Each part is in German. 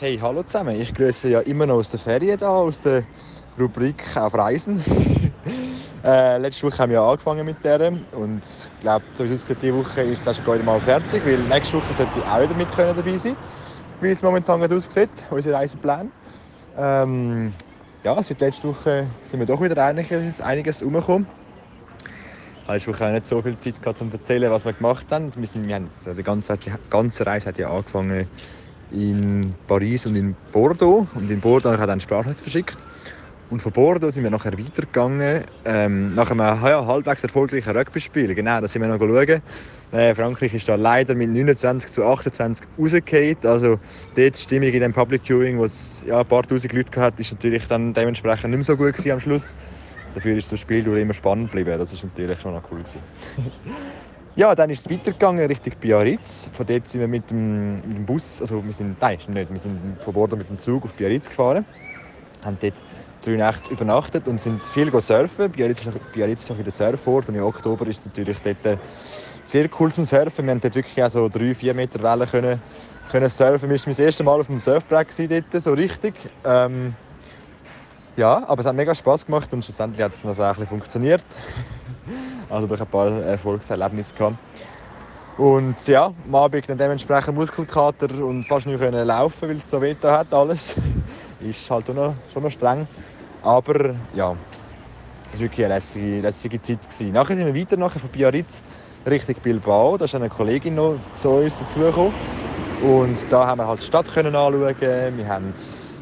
Hey, hallo zusammen. Ich grüße ja immer noch aus der Ferien da, aus der Rubrik auf Reisen. äh, letzte Woche haben wir ja angefangen mit der und ich glaube, so diese Woche ist es schon mal fertig, weil nächste Woche sollte ich auch wieder mit können dabei sein, wie es momentan aussieht, unser Reiseplan. Ähm, ja, seit letzter Woche sind wir doch wieder einiges, einiges umgekommen. Letzte Woche auch nicht so viel Zeit gehabt, um zu erzählen, was wir gemacht haben. Wir, sind, wir haben jetzt, die, ganze, die ganze Reise hat ja angefangen in Paris und in Bordeaux. Und in Bordeaux habe ich dann Sprachnachricht verschickt. Und von Bordeaux sind wir nachher weitergegangen, ähm, nach einem ja, halbwegs erfolgreichen Rugby-Spiel. Genau, da sind wir noch schauen. Äh, Frankreich ist da leider mit 29 zu 28 rausgefallen. Also dort die Stimmung in dem Public Viewing, wo es ja, ein paar tausend Leute hatte, ist natürlich dann dementsprechend nicht mehr so gut gewesen am Schluss. Dafür ist das Spiel immer spannend geblieben. Das ist natürlich schon noch cool gewesen. Ja, dann ist es weitergegangen Richtung Biarritz. Von dort sind wir mit dem, mit dem Bus, also wir sind, nein, nicht, wir sind von Bordeaux mit dem Zug auf Biarritz gefahren. Haben dort drei Nächte übernachtet und sind viel surfen. Biarritz ist, Biarritz ist noch der Surfort und im Oktober ist es natürlich dort äh, sehr cool zum Surfen. Wir haben dort wirklich auch so drei, vier Meter Wellen können, können surfen. Wir waren das erste Mal auf dem Surfbrett dort, so richtig. Ähm, ja, aber es hat mega Spaß gemacht und schlussendlich hat es noch so ein bisschen funktioniert. Also durch ein paar Erfolgserlebnisse gehabt. Und ja, am Abend dann dementsprechend Muskelkater und fast nicht mehr laufen, weil es so weh hat alles. ist halt auch noch, schon noch streng. Aber ja, es war wirklich eine lässige, lässige Zeit. Gewesen. Nachher sind wir weiter nachher von Biarritz Richtung Bilbao. Da ist eine Kollegin noch zu uns dazugekommen. Und da haben wir halt die Stadt können anschauen. Wir haben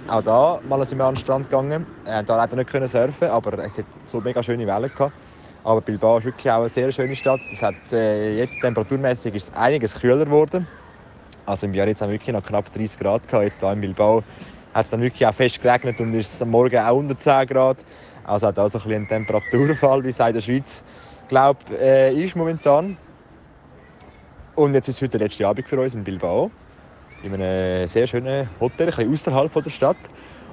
auch da mal sind wir an den Strand gegangen. Haben da leider nicht können surfen, aber es hat so mega schöne Wellen gehabt. Aber Bilbao ist wirklich auch eine sehr schöne Stadt. Es hat, äh, jetzt temperaturmäßig ist es einiges kühler geworden. Also im Jahr jetzt haben wir wirklich noch knapp 30 Grad gehabt. Jetzt hier in Bilbao hat es dann wirklich auch fest geregnet und ist am Morgen auch unter 10 Grad. Also hat also ein bisschen einen Temperaturfall, wie es in der Schweiz glaub, äh, ist momentan. Und jetzt ist heute der letzte Abend für uns in Bilbao. In einem sehr schönen Hotel, ein bisschen außerhalb der Stadt.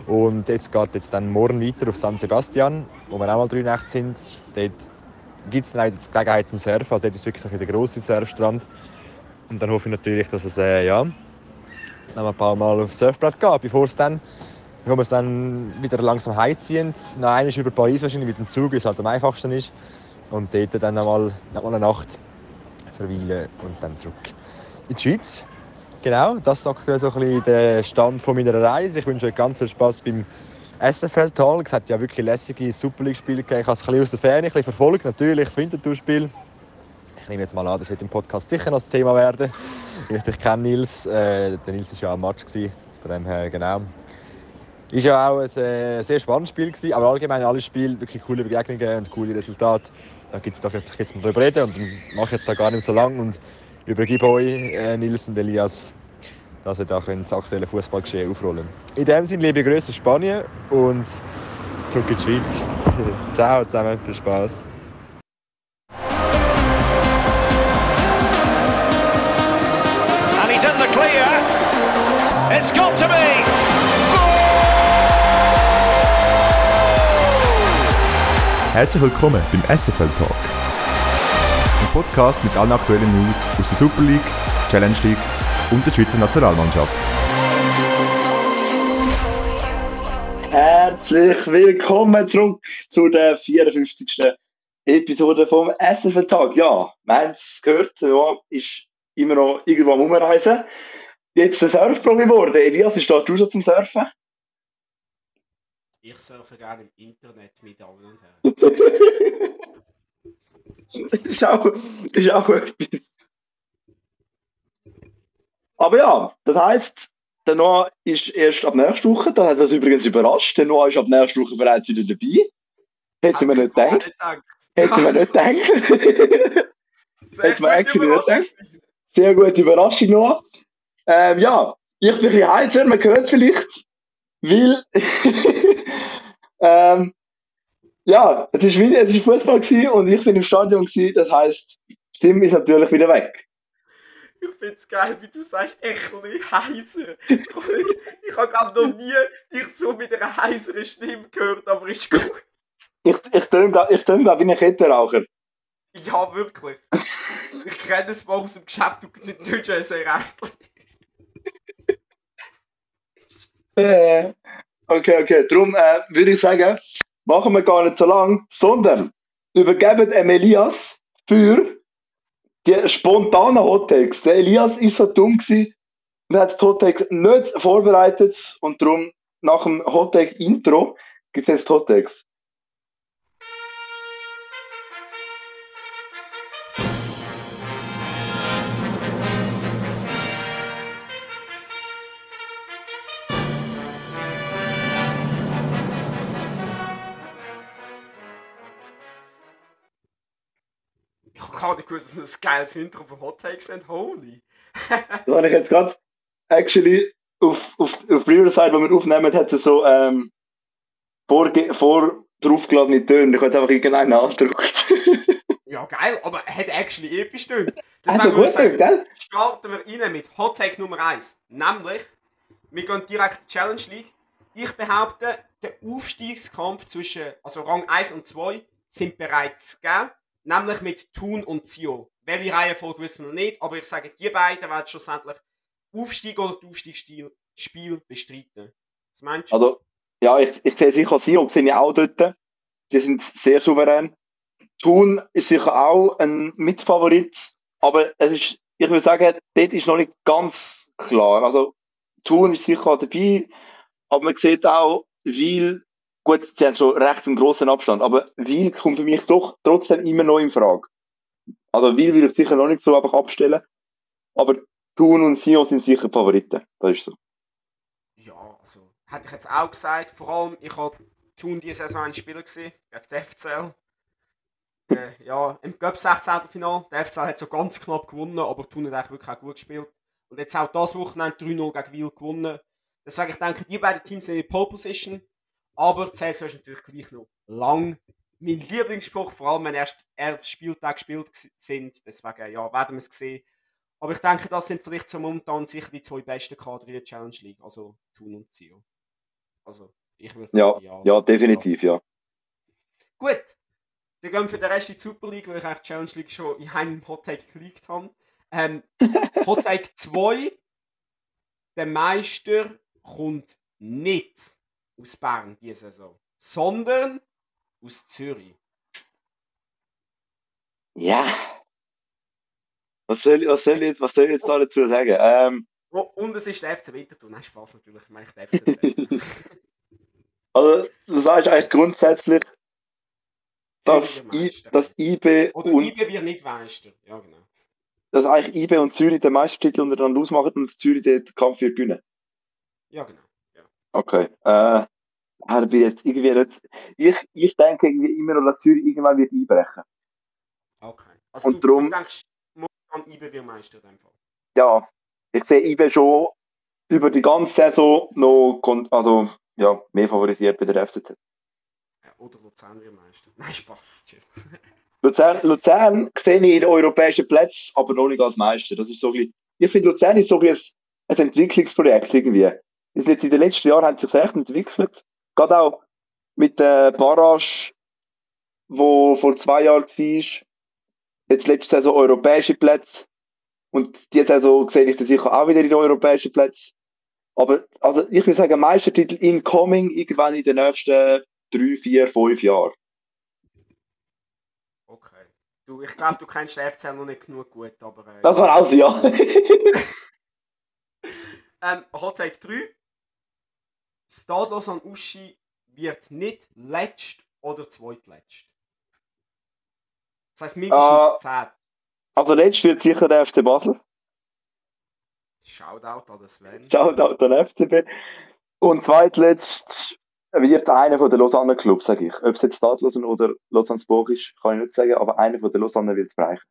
Und jetzt geht es dann morgen weiter auf San Sebastian, wo wir auch mal drei Nächte sind. Dort gibt es dann die Gelegenheit zum Surfen. Also dort ist wirklich der grosse Surfstrand. Und dann hoffe ich natürlich, dass es äh, ja, noch ein paar Mal aufs Surfbrett geht, bevor es dann, bevor wir es dann wieder langsam heimziehen. Noch einmal über Paris wahrscheinlich mit dem Zug, es halt am einfachsten ist. Und dort dann noch mal, noch mal eine Nacht verweilen und dann zurück in die Schweiz. Genau, das ist aktuell so ein bisschen der Stand von meiner Reise. Ich wünsche euch ganz viel Spaß beim SFL-Talk. Es hat ja wirklich lässige Super League-Spiele gegeben. Ich habe es ein bisschen aus der Ferne ein bisschen verfolgt. Natürlich das Winterthur-Spiel. Ich nehme jetzt mal an, das wird im Podcast sicher noch das Thema werden. Ich kenne Nils. Äh, der Nils war ja am Match. Von dem her, genau. Ist ja auch ein äh, sehr spannendes Spiel gewesen, aber allgemein alle Spiele wirklich coole Begegnungen und coole Resultate. Da gibt es doch etwas jetzt mal drüber reden und mache jetzt da gar nicht so lange und übergebe euch äh, Nils und Elias dass ihr da das aktuelle Fußballgeschehen aufrollen In dem Sinne liebe Grüße aus Spanien und zurück in die Schweiz. Ciao zusammen, viel Spaß. And he's in the clear. It's got to be. Herzlich willkommen beim SFL Talk. Ein Podcast mit allen aktuellen News aus der Super League, Challenge League und der Schweizer Nationalmannschaft. Herzlich willkommen zurück zu der 54. Episode vom SFL Tag. Ja, meins gehört, ja, ist immer noch irgendwo am Umreisen. Jetzt ein Surfprofi geworden. Elias, ist da du schon zum Surfen? Ich surfe gerne im Internet, meine Damen und Herren. das ist auch, das ist auch etwas. Aber ja, das heisst, der Noah ist erst ab nächster Woche, da hat das übrigens überrascht, der Noah ist ab nächster Woche bereits wieder dabei. Hätten wir nicht gedacht. Hätten wir nicht gedacht. Hätten wir actually nicht gedacht. Sehr gute Überraschung, Noah. Ähm, ja, ich bin ein bisschen heiser, man hört es vielleicht, weil ähm, ja, es ist, wieder, es ist Fußball und ich bin im Stadion gewesen, das heisst, die Stimme ist natürlich wieder weg. Ich finde es geil, wie du sagst, echt heiser. Ich, ich habe glaube noch nie dich so mit einer heiseren Stimme gehört, aber ist gut. Ich, ich töne ich tön, wie ein Kettenraucher. Ja, wirklich. Ich kenne es mal aus dem Geschäft, du sehr ähnlich. Äh, okay, okay. Darum äh, würde ich sagen, machen wir gar nicht so lang, sondern übergeben dem Elias für die spontanen Hottakes. Der Elias ist so dumm gewesen und hat die Hottakes nicht vorbereitet und darum nach dem Hottake-Intro gibt es Hottakes. Gar nicht gewusst, dass das ein geiles Intro von Hot Takes sind. Holy. das habe ich jetzt gerade actually auf, auf, auf Riverside, wo wir aufnehmen, hat es so ähm, vor, vor draufgeladene Töne. Ich habe jetzt einfach irgendeinen angedruckt. ja, geil, aber er hat actually episch Töne. Das wäre gut, sagen, gell? Starten wir rein mit Hot Take Nummer 1. Nämlich, wir gehen direkt in die Challenge League. Ich behaupte, der Aufstiegskampf zwischen also Rang 1 und 2 sind bereits gegeben nämlich mit Thun und Zio. Welche Reihenfolge wissen wir nicht, aber ich sage, die beiden werden schlussendlich Aufstieg oder Aufstiegsspiel bestreiten. Was meinst du? Also, ja, ich, ich sehe sicher Zio, sehe ich auch dort. Die sind sehr souverän. Thun ist sicher auch ein Mitfavorit, aber es ist, ich würde sagen, dort ist noch nicht ganz klar. Also, Thun ist sicher dabei, aber man sieht auch, Weil Gut, sie haben schon recht einen grossen Abstand, aber Wiel kommt für mich doch trotzdem immer noch in Frage. Also Wiel will ich sicher noch nicht so einfach abstellen, aber Thun und Sio sind sicher Favoriten. Das ist so. Ja, also hätte ich jetzt auch gesagt, vor allem ich habe Thun diese Saison ein Spieler gesehen, gegen die FCL. äh, ja, im Cup 16. Final. Der FCL hat so ganz knapp gewonnen, aber Thun hat eigentlich wirklich auch gut gespielt. Und jetzt auch das Wochenende 3-0 gegen Wiel gewonnen. Deswegen ich denke, die beiden Teams sind in Pole Position. Aber die Saison ist natürlich gleich noch lang. Mein Lieblingsspruch, vor allem wenn erst elf Spieltage gespielt sind, deswegen ja, werden wir es sehen. Aber ich denke, das sind vielleicht so momentan sicher die zwei besten Kader in der Challenge League, also Thun und Zio. Also, ich würde sagen, ja, ja. Ja, definitiv, ja. ja. Gut, dann gehen wir für den Rest in die Super League, weil ich eigentlich die Challenge League schon in einem Hot Take geleakt habe. Ähm, Hot Take 2, der Meister kommt nicht aus Bern diese Saison, sondern aus Zürich. Ja. Was soll, was soll, ich, jetzt, was soll ich jetzt da dazu sagen? Ähm, oh, und es ist der FC Winterthur. Nein, Spaß natürlich. Ich meine, der FCZ. also, du sagst eigentlich grundsätzlich, dass, I, dass IB Oder und, IB wird nicht Meister. Ja, genau. Dass eigentlich IB und Zürich den Meistertitel untereinander ausmachen und Zürich den Kampf wird gewinnen. Ja, genau. Okay. Äh, bin jetzt irgendwie nicht, ich, ich denke irgendwie immer noch, dass Zürich irgendwann wird einbrechen. Okay. Also und du, darum, du denkst, momentan IB wird Meister in dem Fall? Ja. Ich sehe IB schon über die ganze Saison noch, also, ja, mehr favorisiert bei der FCZ. Ja, oder Luzern wird Meister. Nein, Spaß. Luzern, Luzern sehe ich in den europäischen Plätzen, aber noch nicht als Meister. Das ist so ein bisschen, ich finde, Luzern ist so ein, ein Entwicklungsprojekt irgendwie ist jetzt in den letzten Jahren haben sie sich echt entwickelt. Gerade auch mit der Barrage, wo vor zwei Jahren war. Jetzt letzte Saison europäische Plätze. Und diese Saison sehe ich dann sicher auch wieder in europäischen Plätzen. Aber, also, ich würde sagen, Meistertitel incoming irgendwann in den nächsten drei, vier, fünf Jahren. Okay. Du, ich glaube, du kennst den FCL noch nicht genug gut, aber. Äh, das war also, ja. ähm, Hot Take 3. Stadlos an Uschi wird nicht letzt oder zweitletzt. Das heisst mindestens uh, 10. Also letzt wird sicher der FC Basel. Shoutout an den Sven. Shoutout an den FCB. Und zweitletzt wird einer von den Lausanne Clubs, sage ich. Ob es jetzt Stadlos oder Lausanne-Sport ist, kann ich nicht sagen, aber einer von den Lausanne wird es bereichen.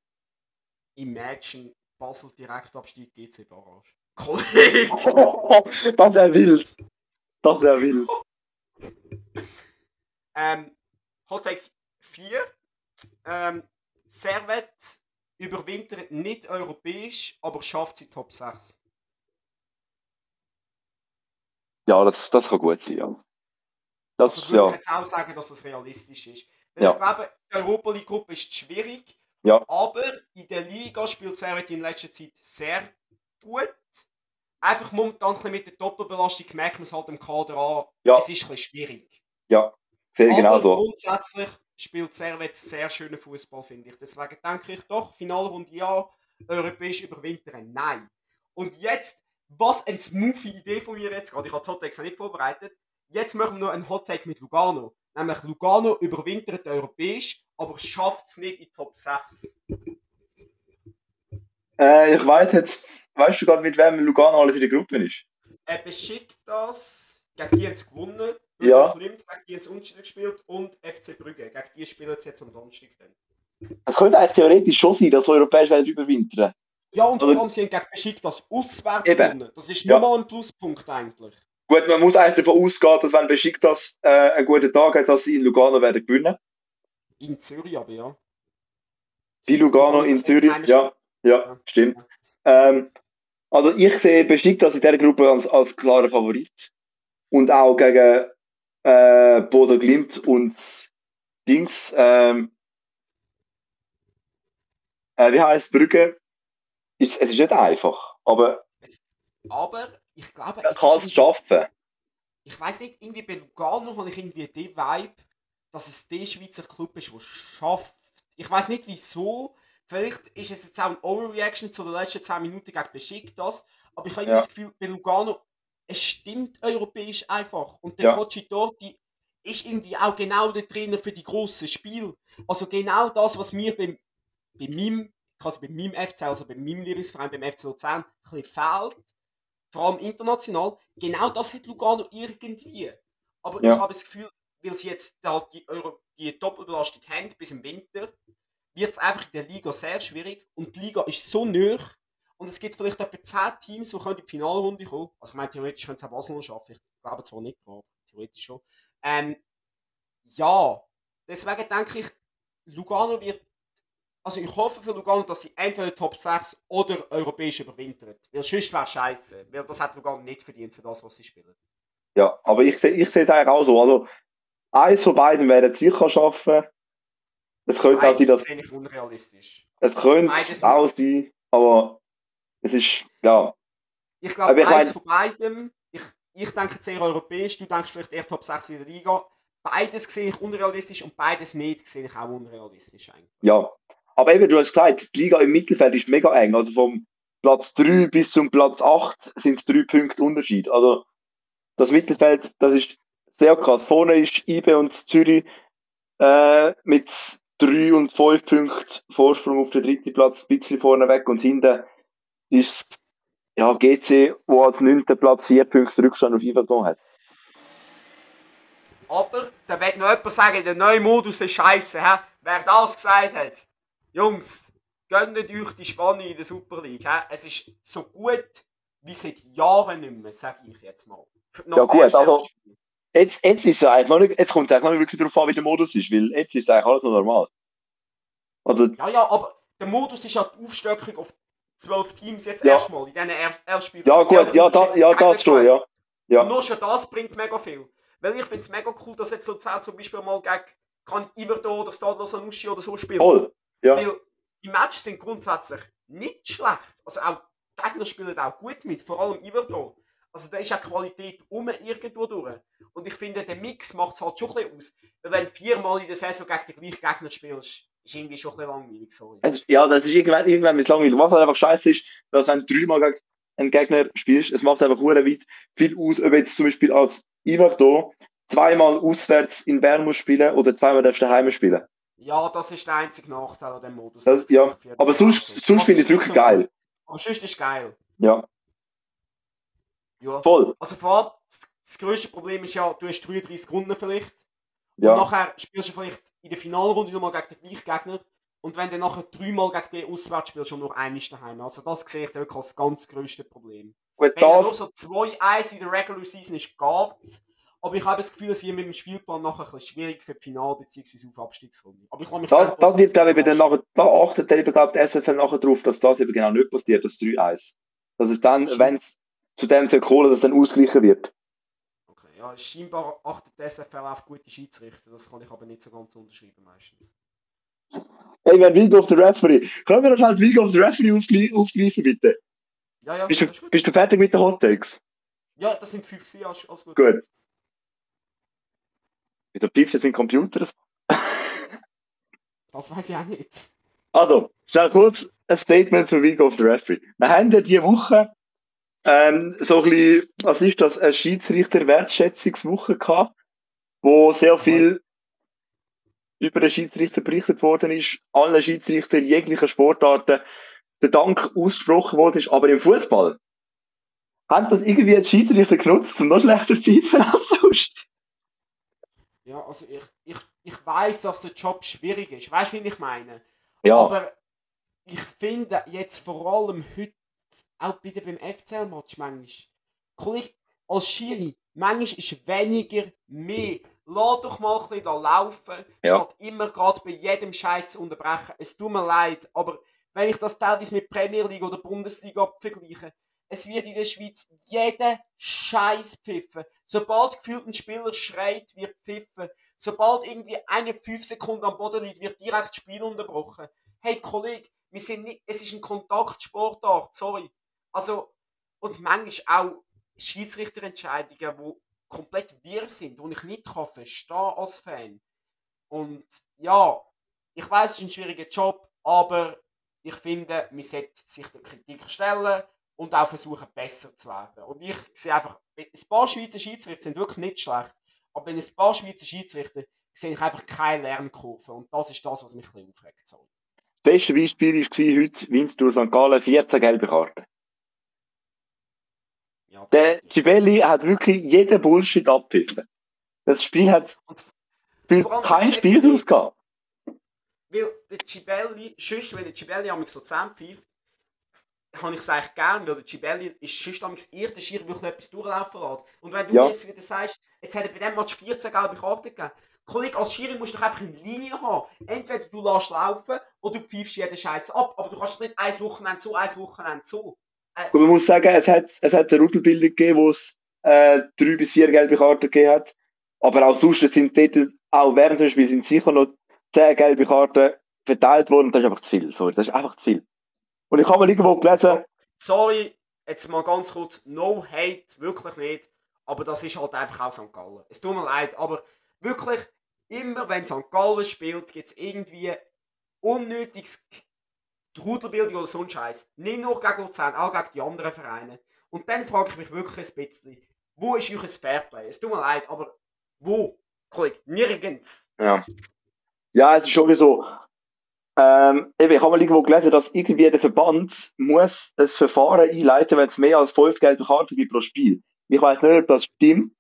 Imagine Basel Direktabstieg GC Barrage. Kollege! das wäre wild. Das wäre wild. ähm, Hottake 4. Ähm, Servet überwintert nicht europäisch, aber schafft sie Top 6. Ja, das, das kann gut sein, ja. Das, also, würde ja. ich jetzt auch sagen, dass das realistisch ist. Weil ja. ich glaube, die Europa League Gruppe ist schwierig, ja. aber in der Liga spielt Servet in letzter Zeit sehr gut. Einfach momentan ein mit der Doppelbelastung merkt man es halt im Kader an. Ja. Es ist ein bisschen schwierig. Ja, ich Aber genauso. grundsätzlich spielt Servet sehr schönen Fußball, finde ich. Deswegen denke ich doch, Finalrunde ja, europäisch überwintern nein. Und jetzt, was eine smoothie Idee von mir jetzt gerade, ich habe Hot Takes noch nicht vorbereitet, jetzt machen wir noch einen Hot Take mit Lugano. Nämlich Lugano überwintert europäisch, aber schafft es nicht in die Top 6. Äh, ich weiß jetzt, weißt du gerade, mit wem Lugano alles in der Gruppe ist? Er beschickt das, gegen die haben sie gewonnen, Ja. Klimt, gegen die haben sie unentschieden gespielt und FC Brügge, gegen die spielen sie jetzt am Donnerstag dann. Es könnte eigentlich theoretisch schon sein, dass europäisch werden überwintern. Ja, und Oder- vor allem sie haben gegen Besiktas auswärts Eben. gewonnen. Das ist Ja. nochmal ein Pluspunkt eigentlich. Gut, man muss eigentlich davon ausgehen, dass wenn Besiktas äh, einen guten Tag hat, dass sie in Lugano werden gewinnen. In Zürich aber, ja. Wie Lugano in Zürich. Ja, ja, stimmt. Ähm, also ich sehe Besiktas in dieser Gruppe als, als klarer Favorit. Und auch gegen äh, Bodo Glimt und Dings. Ähm, äh, wie heißt Brügge? Ist, es ist nicht einfach, aber Aber ich glaube, er es kann es schaffen. Ich weiß nicht, irgendwie bei Lugano habe ich irgendwie den Vibe, dass es der Schweizer Club ist, der es schafft. Ich weiß nicht wieso. Vielleicht ist es jetzt auch eine Overreaction zu den letzten 10 Minuten gegen Besiktas. Aber ich habe irgendwie Ja. das Gefühl, bei Lugano, es stimmt europäisch einfach. Und der Ja. Coach Torti ist irgendwie auch genau der Trainer für die grossen Spiele. Also genau das, was mir beim, bei meinem, also bei meinem FC, also bei meinem Lieblingsverein, beim FC Luzern, ein bisschen fehlt. Vor allem international. Genau das hat Lugano irgendwie. Aber Ja. ich habe das Gefühl, weil sie jetzt da die, Euro, die Doppelbelastung haben bis im Winter, wird es einfach in der Liga sehr schwierig. Und die Liga ist so nöch. Und es gibt vielleicht etwa 10 Teams, die können in die Finalrunde kommen. Also ich meine, theoretisch können es auch Basel noch schaffen. Ich glaube zwar nicht aber theoretisch schon. Ähm, ja, deswegen denke ich, Lugano wird. Also ich hoffe für Lugano, dass sie entweder Top 6 oder europäisch überwintern. Weil sonst wäre scheiße. Weil das hat Lugano nicht verdient für das, was sie spielen. Ja, aber ich sehe ich es eigentlich auch so. Also, eins von beiden werden sicher schaffen. Es könnte auch sein, dass ich unrealistisch. es könnte Beides auch sein, aber es ist, ja, Ich glaube, ich eins mein- von beidem. Ich, ich denke eher europäisch, du denkst vielleicht eher Top 6 in der Liga. Beides sehe ich unrealistisch und beides nicht sehe ich auch unrealistisch eigentlich. ja. Aber eben, du hast gesagt, die Liga im Mittelfeld ist mega eng. Also vom Platz 3 bis zum Platz 8 sind es drei Punkte Unterschied. Also das Mittelfeld, das ist sehr krass. Vorne ist IBE und Zürich äh, mit 3 und 5 Punkten Vorsprung auf den dritten Platz, ein bisschen vorne weg. Und hinten ist ja, GC, wo als 9. Platz 4 Punkte Rückstand auf Yverdon hat. Aber da wird noch jemand sagen, der neue Modus ist scheiße. Hä? Wer das gesagt hat, Jungs, gönnt euch die Spannung in der Super League. Hä? Es ist so gut wie seit Jahren nicht mehr, sage ich jetzt mal. Nach Ja, gut, also- Spiel. Jetzt, jetzt ist es eigentlich noch nicht, jetzt kommt es eigentlich noch nicht wirklich darauf an, wie der Modus ist, weil jetzt ist es eigentlich alles noch normal. Also, Ja, ja, aber der Modus ist ja die Aufstockung auf zwölf Teams jetzt Ja. erstmal in diesen Erstspielen. ja gut, ja, da, ja das schon, ja. Ja. Und nur schon das bringt mega viel. Weil ich finde es mega cool, dass jetzt Luzern zum Beispiel mal gegen kann Iverdo oder Stadler Sanussi oder so spielen. Voll. Ja. Weil die Matches sind grundsätzlich nicht schlecht. Also auch die Gegner spielen auch gut mit, vor allem Iverdo. Also da ist auch Qualität um irgendwo durch. Und ich finde, der Mix macht es halt schon ein bisschen aus. Weil wenn du viermal in der Saison gegen den gleichen Gegner spielst, ist irgendwie schon ein bisschen langweilig. So. Es, ja, das ist irgendwann, irgendwann ist langweilig. Was halt einfach scheiße ist, dass wenn du dreimal gegen einen Gegner spielst, es macht einfach weit viel aus, ob jetzt zum Beispiel als Iverdo zweimal auswärts in Bern muss spielen oder zweimal darfst du daheim spielen. Ja, das ist der einzige Nachteil an dem Modus. Das, ja. Aber sonst, so. sonst finde ich es wirklich geil. Aber sonst ist es geil. Ja, Ja. voll. Also vor allem, das, das grösste Problem ist ja, du hast 33 Runden vielleicht. Und Ja, nachher spielst du vielleicht in der Finalrunde nochmal gegen den gleichen Gegner. Und wenn du nachher dreimal gegen den auswärts spielst, schon nur einmal daheim. Also das sehe ich wirklich als das ganz grösste Problem. gut, Wenn du nur das, so 2-1 in der Regular Season ist, geht's. Aber ich habe das Gefühl, es wird mit dem Spielplan nachher ein bisschen schwierig für die Final- bzw. auf Abstiegsrunde. Aber ich kann mich das, das wird, glaube ich, positiv nachher, da achtet eben, glaube ich, die SFL nachher drauf, dass das eben genau nicht passiert, das 3-1. Dass es dann, wenn es zu dem soll kommen, dass es dann ausgleichen wird. Okay, ja, scheinbar achtet die SFL auf gute Schiedsrichter. Das kann ich aber nicht so ganz unterschreiben meistens. Hey, wer Week of the Referee? Können wir schnell die Week of the Referee aufgre- aufgreifen, bitte? Ja, ja, bist, du, bist du fertig mit den Hot Takes? Ja, das sind fünf gewesen, alles, alles gut. Gut. Wieso pfeift jetzt mein Computer? das weiß ich auch nicht. Also, schnell kurz ein Statement zur Week of the Referee. Wir haben ja diese Woche ähm, so ein bisschen, was ist das, eine Schiedsrichter-Wertschätzungswoche gehabt, wo sehr viel über den Schiedsrichter berichtet worden ist, allen Schiedsrichter jeglicher Sportarten der Dank ausgesprochen worden ist, aber im Fußball haben das irgendwie die Schiedsrichter genutzt, um noch schlechter zu pfeifen als sonst. Ja, also ich, ich, ich weiß, dass der Job schwierig ist. Weißt du, wie ich meine? Ja. Aber ich finde jetzt vor allem heute, auch wieder beim FCL-Match manchmal, Kollege, als Schiri, manchmal ist weniger mehr. Lass doch mal ein bisschen da laufen, ja. statt immer gerade bei jedem Scheiß zu unterbrechen. Es tut mir leid, aber wenn ich das teilweise mit Premier League oder Bundesliga vergleiche, es wird in der Schweiz jeder Scheiß pfiffen. Sobald gefühlt ein Spieler schreit, wird pfiffen. Sobald irgendwie eine 5 Sekunden am Boden liegt, wird direkt das Spiel unterbrochen. Hey Kollege, wir sind nicht, es ist ein Kontaktsportart, sorry. Also, und manchmal auch Schiedsrichterentscheidungen, die komplett wirr sind, die ich nicht kann verstehen als Fan. Und ja, ich weiß, es ist ein schwieriger Job, aber ich finde, man sollte sich der Kritik stellen und auch versuchen, besser zu werden. Und ich sehe einfach, ein paar Schweizer Schiedsrichter sind wirklich nicht schlecht, aber in ein paar Schweizer Schiedsrichter sehe ich einfach keine Lernkurve. Und das ist das, was mich ein bisschen aufregt. Soll. Das beste Beispiel war heute Winterthur St. Gallen, 14 gelbe Karten. Ja, der Gibelli hat wirklich jeden Bullshit abgepfiffen. Das Spiel hat kein Spiel draus gehabt. Weil der Gibelli, sonst, wenn der Gibelli am so zusammenpfeift, habe ich es eigentlich gern, weil der Gibelli ist sonst am eher der Schiri wirklich etwas durchlaufen lässt. Und wenn du ja. jetzt wieder sagst, jetzt hat er bei dem Match 14 gelbe Karten gegeben, Kollege, als Schiri musst du doch einfach eine Linie haben. Entweder du lässt laufen oder du pfeifst jeden Scheiß ab, aber du kannst nicht ein Wochenende so, ein Wochenende so. Äh, man muss sagen, es hat, es hat eine Rudelbildung gegeben, wo es äh, drei bis vier gelbe Karten gegeben hat. Aber auch sonst sind dort, auch während des Spiels sind sicher noch zehn gelbe Karten verteilt worden. Das ist einfach zu viel. Sorry, das ist einfach zu viel. Und ich habe mal irgendwo gelesen. Sorry, jetzt mal ganz kurz, no hate, wirklich nicht. Aber das ist halt einfach auch St. Gallen. Es tut mir leid, aber wirklich, immer wenn St. Gallen spielt, gibt es irgendwie unnötiges Rudelbildung oder so ein Scheiß. Nicht nur gegen Luzern, auch gegen die anderen Vereine. Und dann frage ich mich wirklich ein bisschen, wo ist euch ein Fairplay? Es tut mir leid, aber wo? Kollege, nirgends. Ja. Ja, es ist schon so. Ähm, ich habe mal irgendwo gelesen, dass irgendwie der Verband muss ein Verfahren einleiten, wenn es mehr als fünf gelbe Karten gibt pro Spiel. Ich weiß nicht, ob das stimmt.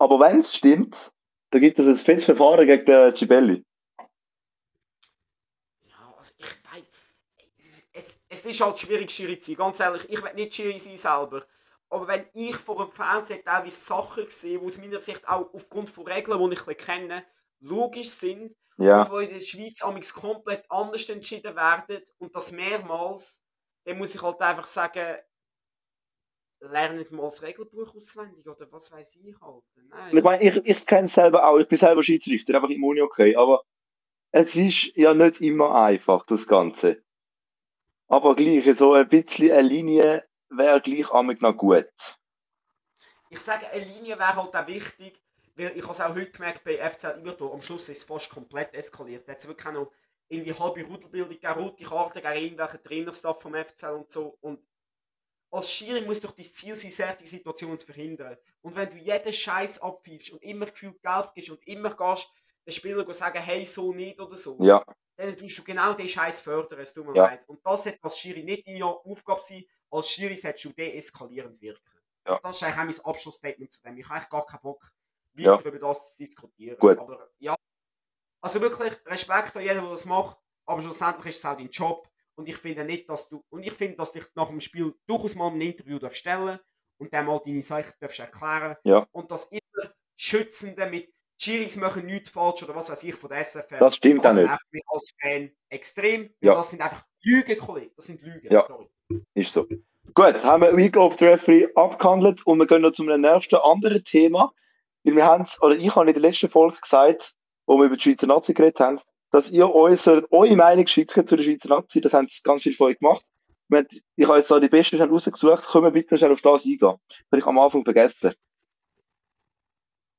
Aber wenn es stimmt, dann gibt es ein fettes Verfahren gegen den Gibelli. Ja, also ich weiß. Es, es ist halt schwierig, Schiri zu sein. Ganz ehrlich, ich will nicht Schiri sein selber. Aber wenn ich vor dem Fernseher teilweise Sachen sehe, die aus meiner Sicht auch aufgrund von Regeln, die ich kenne, logisch sind ja. und wo in der Schweiz amigs komplett anders entschieden werden und das mehrmals, dann muss ich halt einfach sagen, lernt mal das Regelbuch auswendig oder was weiß ich halt. Nein. Ich meine, ich, ich kenne es selber auch, ich bin selber Schiedsrichter, einfach im Uni okay, aber es ist ja nicht immer einfach, das Ganze. Aber gleich, so ein bisschen eine Linie wäre gleich amig noch gut. Ich sage, eine Linie wäre halt auch wichtig, weil ich habe es auch heute gemerkt bei FCL Übertor, am Schluss ist es fast komplett eskaliert. Da hat es wirklich auch noch irgendwie halbe Rudelbildung, rote Karten gegen irgendwelche Trainerstaff vom FCL und so. Und als Schiri muss doch dein Ziel sein, solche Situationen zu verhindern. Und wenn du jeden Scheiß abpfeifst und immer gefühlt gelb gibst und immer gehst, den Spieler sagen, hey, so nicht oder so, ja. dann tust du genau den Scheiß fördern, es tut mir ja. leid. Und das sollte als Schiri nicht deine Aufgabe sein, als Schiri solltest du deeskalierend wirken. Ja. Das ist eigentlich auch mein Abschlussstatement zu dem. Ich habe eigentlich gar keinen Bock, weiter über das zu diskutieren. Gut. Aber ja, also wirklich Respekt an jeden, der das macht, aber schlussendlich ist es auch dein Job. Und ich finde nicht, dass du, und ich finde, dass dich nach dem Spiel durchaus mal ein Interview stellen und dann mal deine Sache erklären. Ja. Und das immer Schützende mit Chiris machen nichts falsch oder was weiß ich von der SFR. Das stimmt auch nicht. mich als Fan extrem. Ja. Das sind einfach Lügen, Kollege. Das sind Lügen. Ja. Sorry. Ist so. Gut, haben wir Week of the Referee abgehandelt und wir gehen noch zum nächsten anderen Thema. Weil wir haben oder ich habe in der letzten Folge gesagt, wo wir über die Schweizer Nazi geredet haben, dass ihr euch eure Meinung schickt zu der Schweizer Nazi. Das haben ganz viele von euch gemacht. ich habe jetzt so die besten schnell rausgesucht, können wir bitte schnell auf das eingehen. Das habe ich am Anfang vergessen.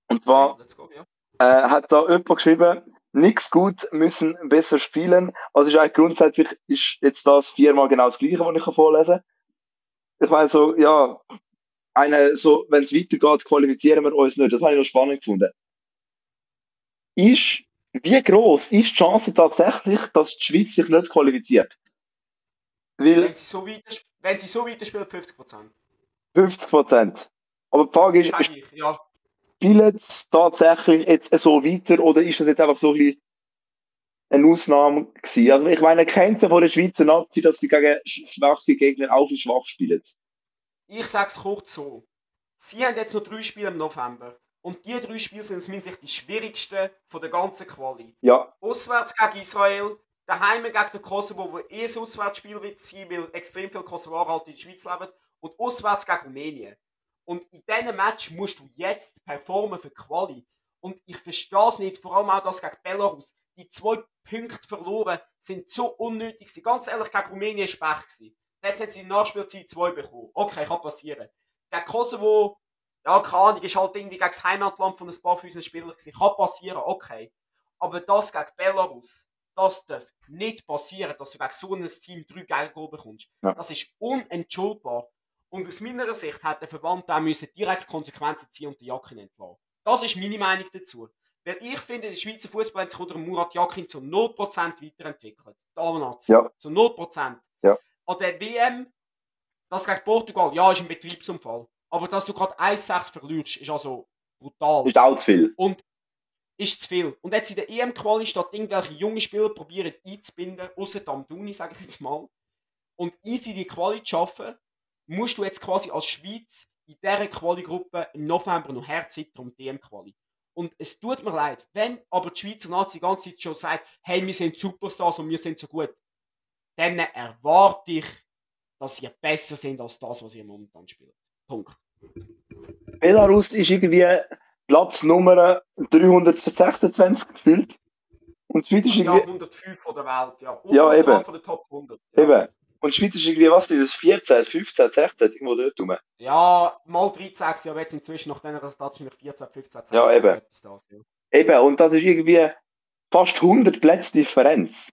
Und zwar go, ja. äh, hat da jemand geschrieben, nichts gut, müssen besser spielen. Also ist eigentlich grundsätzlich ist jetzt das viermal genau das Gleiche, was ich vorlesen kann. Ich meine so, ja, eine, so, wenn es weitergeht, qualifizieren wir uns nicht. Das habe ich noch spannend gefunden. Ist, wie groß ist die Chance tatsächlich, dass die Schweiz sich nicht qualifiziert? Weil, wenn sie so weit, wenn sie so weiterspielt, 50%. 50%. Aber die Frage ist, ich, ja. spielen sie tatsächlich jetzt so weiter oder ist das jetzt einfach so ein eine Ausnahme gewesen? Also ich meine, kennt sie von der Schweizer Nazi, dass sie gegen schwache Gegner auch schwach spielen? Ich sage es kurz so. Sie haben jetzt noch drei Spiele im November. Und die drei Spiele sind aus meiner Sicht die schwierigsten von der ganzen Quali. Ja. Auswärts gegen Israel, daheim gegen den Kosovo, wo eh ein Auswärtsspiel wird sein, weil extrem viele Kosovarer halt in der Schweiz leben. Und auswärts gegen Rumänien. Und in diesem Match musst du jetzt performen für Quali. Und ich verstehe es nicht, vor allem auch das gegen Belarus. Die zwei Punkte verloren sind so unnötig. Ganz ehrlich, gegen Rumänien war es Pech. Jetzt hat sie in Nachspielzeit 2 bekommen. Okay, kann passieren. Der Kosovo, ja, keine Ahnung, ist halt irgendwie gegen das Heimatland von ein paar von unseren Spielern gewesen. Kann passieren, okay. Aber das gegen Belarus, das darf nicht passieren, dass du gegen so ein Team drei Gegengol bekommst. Ja. Das ist unentschuldbar. Und aus meiner Sicht hat der Verband da müssen direkt Konsequenzen ziehen und die Jacken entlassen. Das ist meine Meinung dazu. Weil ich finde, der Schweizer Fußball hat sich unter Murat Jakin zu 0% weiterentwickelt. Damen-Nazi. Ja. Zu 0%. Ja an der WM, das gegen Portugal, ja, ist ein Betriebsunfall. Aber dass du gerade 1-6 verlierst, ist also brutal. Ist auch zu viel. Und ist zu viel. Und jetzt in der EM-Quali statt irgendwelche junge Spieler probieren einzubinden, außer Damduni, sage ich jetzt mal, und easy die Quali zu schaffen, musst du jetzt quasi als Schweiz in dieser Quali-Gruppe im November noch herzittern um die EM-Quali. Und es tut mir leid, wenn aber die Schweizer Nazi die ganze Zeit schon sagt, hey, wir sind Superstars und wir sind so gut, dann erwarte ich, dass ihr besser sind als das, was ihr momentan spielt. Punkt. Belarus ist irgendwie Platz Nummer 326 gefühlt. Und die Schweiz ist irgendwie... 105 von der Welt, ja. Und ja, eben. von der Top 100. Ja. Eben. Und die Schweiz ist irgendwie, was ist das, 14, 15, 16, irgendwo dort rum. Ja, mal 13, aber jetzt inzwischen nach diesen Resultaten ist 14, 15, 16. Ja, eben. Das, ja. Eben, und das ist irgendwie fast 100 Plätze Differenz.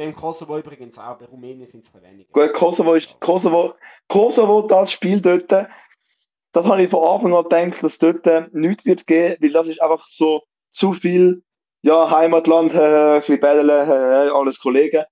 Beim Kosovo übrigens auch, bei Rumänien sind es weniger. Gut, Kosovo ist, Kosovo, Kosovo, das Spiel dort, das habe ich von Anfang an gedacht, dass dort nichts wird gehen, weil das ist einfach so zu viel, ja, Heimatland, äh, ein bisschen Bädeln, äh, alles Kollegen.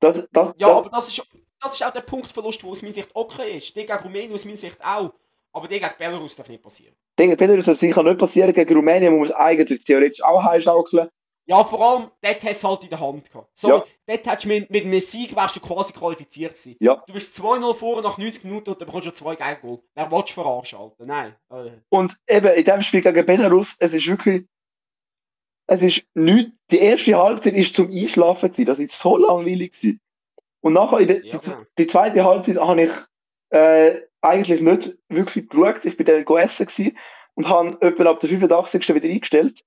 Das, das, ja, das, aber das ist, das ist auch der Punktverlust, wo aus meiner Sicht okay ist. Die gegen Rumänien aus meiner Sicht auch. Aber die gegen Belarus darf nicht passieren. Die gegen Belarus darf sicher nicht passieren. Gegen Rumänien muss man eigentlich theoretisch auch heimschaukeln. Ja, vor allem, dort hast du halt in der Hand gehabt. So, ja. dort hättest du mit, mit einem Sieg wärst du quasi qualifiziert gewesen. Ja. Du bist 2-0 vor nach 90 Minuten und dann bekommst du zwei Gegengol. Wer willst du verarschen, Alter? Nein. Äh. Und eben, in diesem Spiel gegen Belarus, es ist wirklich, es ist nichts, die erste Halbzeit ist zum Einschlafen gewesen. Das ist so langweilig gewesen. Und nachher, in der, ja, die, die, zweite Halbzeit habe ich, äh, eigentlich nicht wirklich geschaut. Ich bin dann essen gewesen und habe etwa ab der 85. wieder eingestellt.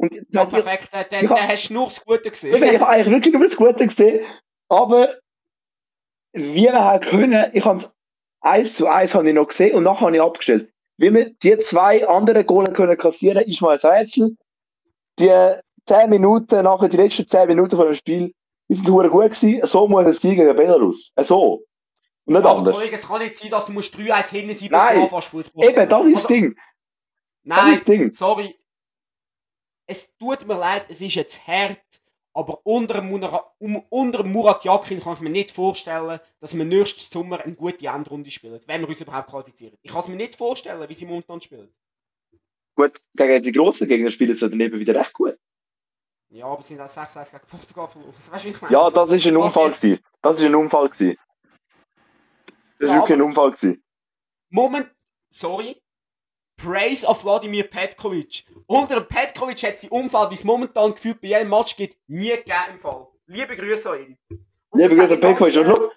Und ja, perfekt, dann, dann, dann hast du nur das Gute gesehen. Ich, habe eigentlich wirklich nur das Gute gesehen, aber wie wir haben können, ich habe eins zu eins habe ich noch gesehen und nachher habe ich abgestellt. Wie wir die zwei anderen Golen können kassieren, ist mal ein Rätsel. Die zehn Minuten, nachher die letzten zehn Minuten von dem Spiel, die sind gut gewesen. So muss es gehen gegen Belarus. So. Und nicht ja, anders. Kollege, es kann nicht sein, dass du 3-1 hinten sein musst, bis du anfängst Fußball Eben, das ist das also, Ding. Nein, das ist das Ding. sorry es tut mir leid, es ist jetzt hart, aber unter, Murat, unter Murat Yakin kann ich mir nicht vorstellen, dass wir nächstes Sommer eine gute Endrunde spielen, wenn wir uns überhaupt qualifizieren. Ich kann es mir nicht vorstellen, wie sie momentan spielen. Gut, gegen die grossen Gegner spielen sie daneben wieder recht gut. Ja, aber sie sind auch 6-1 gegen Portugal verloren. Weißt, ich meine? Ja, das war ein Unfall. Das war ein Unfall. Das war ja, wirklich ein Unfall. Moment, sorry, Praise of Vladimir Petkovic. Unter Petkovic hat sie Unfall, wie es momentan gefühlt bei jedem Match gibt, nie gegeben im Fall. Liebe Grüße an ihn. Und Liebe Grüße an Petkovic. Und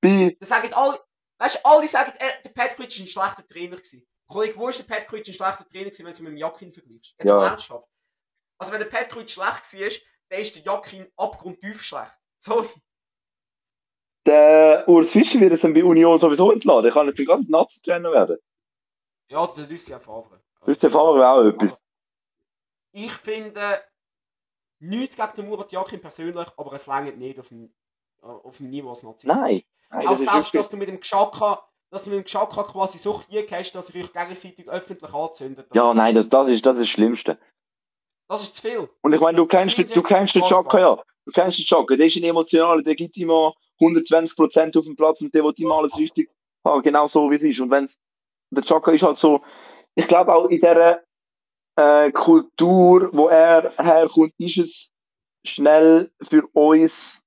bei... Das sagen alle, weißt du, alle sagen, er, der Petkovic war ein schlechter Trainer gewesen. Kollege, wo ist der Petkovic ein schlechter Trainer gewesen, wenn du mit dem Jakin vergleichst? Jetzt ja. mal ernsthaft. Also wenn der Petkovic schlecht war, dann ist der Jakin abgrundtief schlecht. Sorry. der Urs Fischer wird es dann bei Union sowieso entladen. Er kann nicht den ganzen Nazi-Trainer werden. Ja, der Lucien Favre. Lucien Favre wäre auch etwas. Ich finde, nichts gegen den Murat Yakin persönlich, aber es längert nicht auf dem, auf dem Niveau als Nazi. Nein. Nein auch selbst, dass du mit dem Geschaka, dass du mit dem Geschaka quasi so Krieg hast, dass ihr euch gegenseitig öffentlich anzündet. Ja, nein, das, das, ist, das ist das Schlimmste. Das ist zu viel. Und ich meine, du kennst, du kennst den Chaka, ja. Du kennst den Chaka, der ist ein emotionaler, der gibt immer 120% auf dem Platz und der will immer alles richtig haben, genau so wie es ist. Und wenn's, der Chaka ist halt so, ich glaube auch in dieser äh, Kultur, wo er herkommt, ist es schnell für uns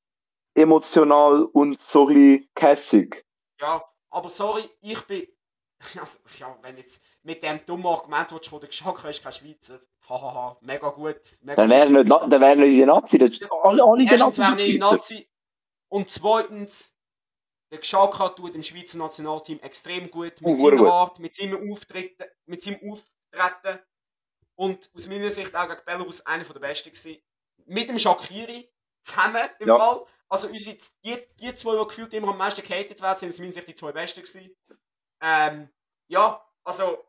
emotional und so ein bisschen kässig. Ja, aber sorry, ich bin. Also, ja, wenn jetzt mit dem dummen Argument, das du der Geschacke ist, kein Schweizer. Hahaha, mega gut. Mega dann wären nicht, wär nicht die Nazi. Das, alle, alle nicht die Nazi. Und zweitens, der Geschaka tut im Schweizer Nationalteam extrem gut. Mit oh, seiner gut. Art, mit seinem Auftreten, mit seinem Auftreten. Und aus meiner Sicht auch gegen Belarus einer der besten gewesen. Mit dem Shakiri zusammen im ja. Fall. Also unsere, die, die zwei, die gefühlt immer am meisten gehatet werden, sind aus meiner Sicht die zwei besten gewesen. Ähm, ja, also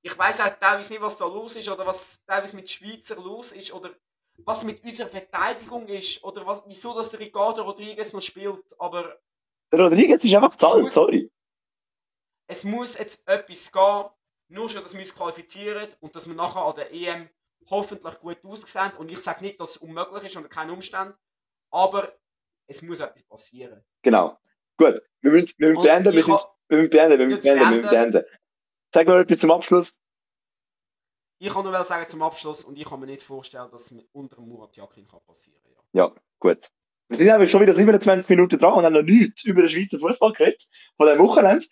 ich weiß auch teilweise nicht, was da los ist oder was teilweise mit Schweizer los ist oder was mit unserer Verteidigung ist oder was, wieso dass der Ricardo Rodriguez noch spielt, aber Rodriguez ist einfach zahlt, sorry. Es muss jetzt etwas gehen, nur schon, dass wir uns qualifizieren und dass wir nachher an der EM hoffentlich gut aussehen und ich sage nicht, dass es unmöglich ist unter keinen Umständen, aber es muss etwas passieren. Genau. Gut, wir müssen, wir müssen beenden. Wir, sind, wir müssen beenden. Wir müssen beenden. Wir müssen beenden. Sag noch etwas zum Abschluss. Ich kann nur sagen zum Abschluss und ich kann mir nicht vorstellen, dass es unter dem Murat Yakin passieren kann. Ja. ja, gut. Wir sind aber schon wieder 27 Minuten dran und haben noch nichts über den Schweizer Fußball geredet von diesem Wochenende.